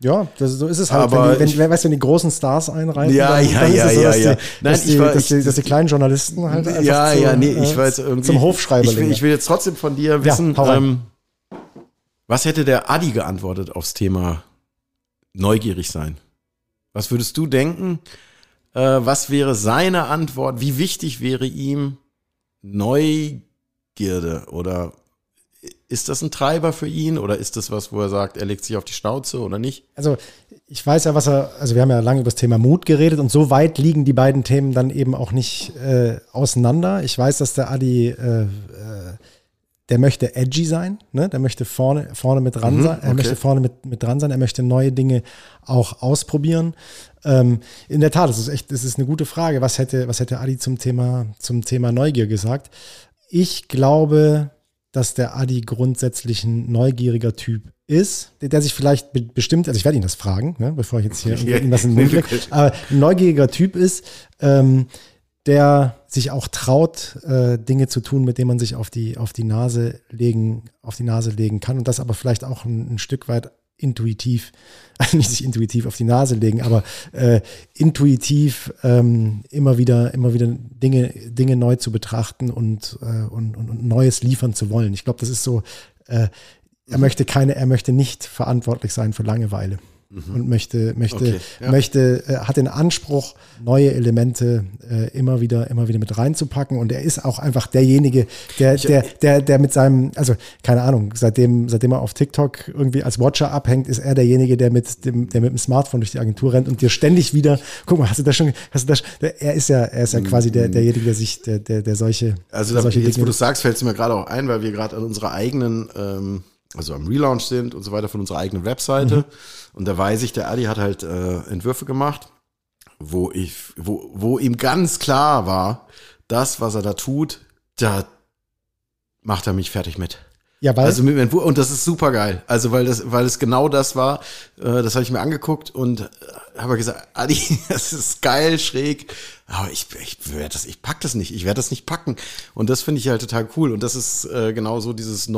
Speaker 1: Ja, das, so ist es halt.
Speaker 2: Aber
Speaker 1: wenn, die, wenn,
Speaker 2: ich-
Speaker 1: wenn, weißt, du, wenn die großen Stars einreiten,
Speaker 2: Ja,
Speaker 1: dann,
Speaker 2: ja,
Speaker 1: dann
Speaker 2: ja,
Speaker 1: so,
Speaker 2: ja,
Speaker 1: dass
Speaker 2: ja.
Speaker 1: Die,
Speaker 2: Nein,
Speaker 1: dass, die,
Speaker 2: war-
Speaker 1: dass,
Speaker 2: ich-
Speaker 1: die, dass die kleinen Journalisten halt einfach
Speaker 2: Ja,
Speaker 1: zu,
Speaker 2: ja, nee,
Speaker 1: äh,
Speaker 2: ich war jetzt irgendwie.
Speaker 1: zum Hofschreiber
Speaker 2: Ich will, ich will jetzt trotzdem von dir wissen,
Speaker 1: rein.
Speaker 2: ähm, was hätte der Adi geantwortet aufs Thema neugierig sein? Was würdest du denken? Äh, was wäre seine Antwort? Wie wichtig wäre ihm Neugierde? Oder ist das ein Treiber für ihn? Oder ist das was, wo er sagt, er legt sich auf die Schnauze oder nicht?
Speaker 1: Also ich weiß ja, was er, also wir haben ja lange über das Thema Mut geredet und so weit liegen die beiden Themen dann eben auch nicht äh, auseinander. Ich weiß, dass der Adi, äh, äh, der möchte edgy sein, ne? der möchte vorne, vorne mit dran sein, er
Speaker 2: okay.
Speaker 1: möchte vorne mit, mit dran sein, er möchte neue Dinge auch ausprobieren. Ähm, in der Tat, das ist echt, das ist eine gute Frage. Was hätte, was hätte Adi zum Thema, zum Thema Neugier gesagt? Ich glaube, dass der Adi grundsätzlich ein neugieriger Typ ist, der, der sich vielleicht be bestimmt, also ich werde ihn das fragen, ne, bevor ich jetzt hier
Speaker 2: Ja.
Speaker 1: irgendwas in den Mund lege, aber ein neugieriger Typ ist, ähm, der sich auch traut, äh, Dinge zu tun, mit denen man sich auf die, auf die Nase legen, auf die Nase legen kann und das aber vielleicht auch ein, ein Stück weit intuitiv, also nicht sich intuitiv auf die Nase legen, aber äh, intuitiv ähm, immer wieder, immer wieder Dinge, Dinge neu zu betrachten und, äh, und, und, und Neues liefern zu wollen. Ich glaube, das ist so, äh, er möchte keine, er möchte nicht verantwortlich sein für Langeweile. Und möchte, möchte,
Speaker 2: Okay, ja.
Speaker 1: möchte, äh, hat den Anspruch, neue Elemente äh, immer wieder, immer wieder mit reinzupacken. Und er ist auch einfach derjenige, der, der, der, der mit seinem, also keine Ahnung, seitdem, seitdem er auf TikTok irgendwie als Watcher abhängt, ist er derjenige, der mit dem, der mit dem Smartphone durch die Agentur rennt und dir ständig wieder, guck mal, hast du das schon, hast du das, schon- der, er ist ja, er ist ja quasi der, derjenige, der sich, der, der, der solche,
Speaker 2: Also
Speaker 1: solche
Speaker 2: jetzt, wo
Speaker 1: Dinge-
Speaker 2: du sagst, fällt es mir gerade auch ein, weil wir gerade an unserer eigenen, ähm, also am Relaunch sind und so weiter von unserer eigenen Webseite.
Speaker 1: Mhm.
Speaker 2: Und da weiß ich, der Adi hat halt äh, Entwürfe gemacht, wo ich, wo, wo ihm ganz klar war, das, was er da tut, da macht er mich fertig mit.
Speaker 1: ja, weil,
Speaker 2: Also mit dem Entwurf, und das ist super geil. Also weil das, weil es genau das war, äh, das habe ich mir angeguckt und äh, habe gesagt, Adi, das ist geil, schräg, aber ich, ich werde das, ich pack das nicht, ich werde das nicht packen. Und das finde ich halt total cool. Und das ist äh, genau so dieses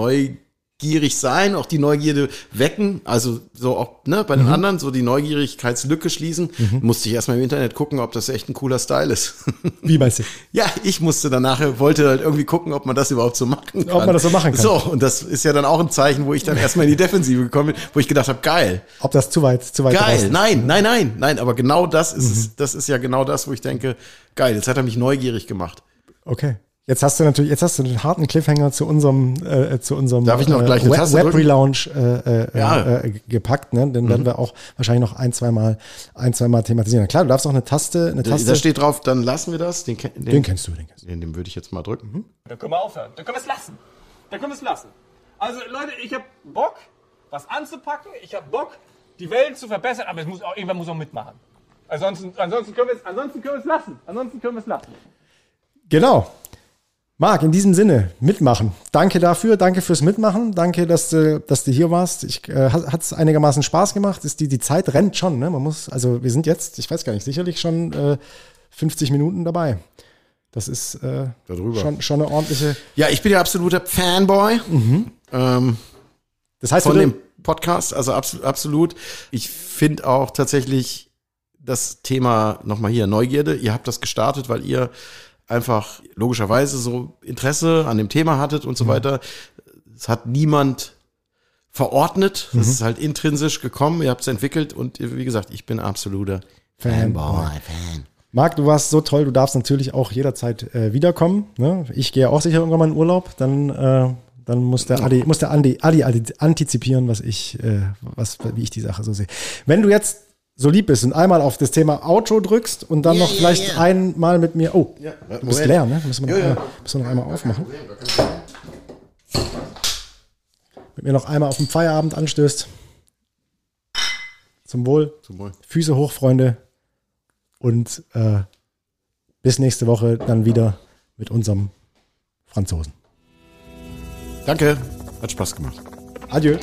Speaker 2: neugierig sein, auch die Neugierde wecken, also so auch ne, bei den anderen so die Neugierigkeitslücke schließen. Musste ich erstmal im Internet gucken, ob das echt ein cooler Style ist.
Speaker 1: wie meinst du?
Speaker 2: Ja, ich musste dann nachher, wollte halt irgendwie gucken, ob man das überhaupt so machen kann.
Speaker 1: Ob man das so machen kann.
Speaker 2: So, und das ist ja dann auch ein Zeichen, wo ich dann erstmal in die Defensive gekommen bin, wo ich gedacht habe, geil,
Speaker 1: Ob das zu weit, zu weit
Speaker 2: geil,
Speaker 1: draußen
Speaker 2: nein, nein, nein, nein, aber genau das ist
Speaker 1: Mhm.
Speaker 2: es, das ist ja genau das, wo ich denke, geil, jetzt hat er mich neugierig gemacht.
Speaker 1: Okay. Jetzt hast du natürlich, jetzt hast du einen harten Cliffhanger zu unserem, äh, zu unserem
Speaker 2: Darf ich noch gleich eine
Speaker 1: Web,
Speaker 2: Taste
Speaker 1: Web? Relaunch äh, äh,
Speaker 2: Ja. Mhm.
Speaker 1: äh, gepackt, ne? Den werden wir auch wahrscheinlich noch ein, zwei Mal, ein, zwei Mal thematisieren. Na klar, du darfst auch eine Taste, eine
Speaker 2: Da,
Speaker 1: Taste.
Speaker 2: da steht drauf, dann lassen wir das, den, den,
Speaker 1: den kennst du, den kennst du.
Speaker 2: den, den würde ich jetzt mal drücken.
Speaker 5: Dann können wir aufhören. Dann können wir es lassen. Dann können wir es lassen. Also Leute, ich habe Bock, was anzupacken. Ich habe Bock, die Welt zu verbessern. Aber es muss auch, irgendwann muss auch mitmachen. Ansonsten, ansonsten können wir es, ansonsten können wir es lassen. Ansonsten können wir es lassen.
Speaker 1: Genau. Marc, in diesem Sinne, mitmachen. Danke dafür, danke fürs Mitmachen, danke, dass du, dass du hier warst. Ich, äh, hat es einigermaßen Spaß gemacht. Ist die, die Zeit rennt schon, ne? Man muss, also wir sind jetzt, ich weiß gar nicht, sicherlich schon äh, 50 Minuten dabei. Das ist äh, schon, schon eine ordentliche.
Speaker 2: Ja, ich bin ja absoluter Fanboy ähm,
Speaker 1: Das heißt,
Speaker 2: von dem Podcast, also absolut, absolut. Ich finde auch tatsächlich das Thema nochmal hier Neugierde. Ihr habt das gestartet, weil ihr einfach logischerweise so Interesse an dem Thema hattet und so weiter. Es hat niemand verordnet. Das ist halt intrinsisch gekommen. Ihr habt es entwickelt und wie gesagt, ich bin absoluter
Speaker 1: Fanboy.
Speaker 2: Fan.
Speaker 1: Marc, du warst so toll, du darfst natürlich auch jederzeit äh, wiederkommen. Ne? Ich gehe auch sicher irgendwann mal in Urlaub, dann, äh, dann muss der Adi, muss der Andi, Adi, Adi antizipieren, was ich, äh, was, wie ich die Sache so sehe. Wenn du jetzt so lieb bist und einmal auf das Thema Outro drückst und dann noch vielleicht einmal mit mir, oh,
Speaker 2: Ja,
Speaker 1: du bist leer, ne? Müssen wir noch,
Speaker 2: Ja, ja.
Speaker 1: einmal- müssen wir noch einmal aufmachen. Mit mir noch einmal auf den Feierabend anstößt. Zum Wohl.
Speaker 2: Zum Wohl.
Speaker 1: Füße hoch, Freunde. Und äh, bis nächste Woche dann wieder mit unserem Franzosen.
Speaker 2: Danke, hat Spaß gemacht.
Speaker 1: Adieu.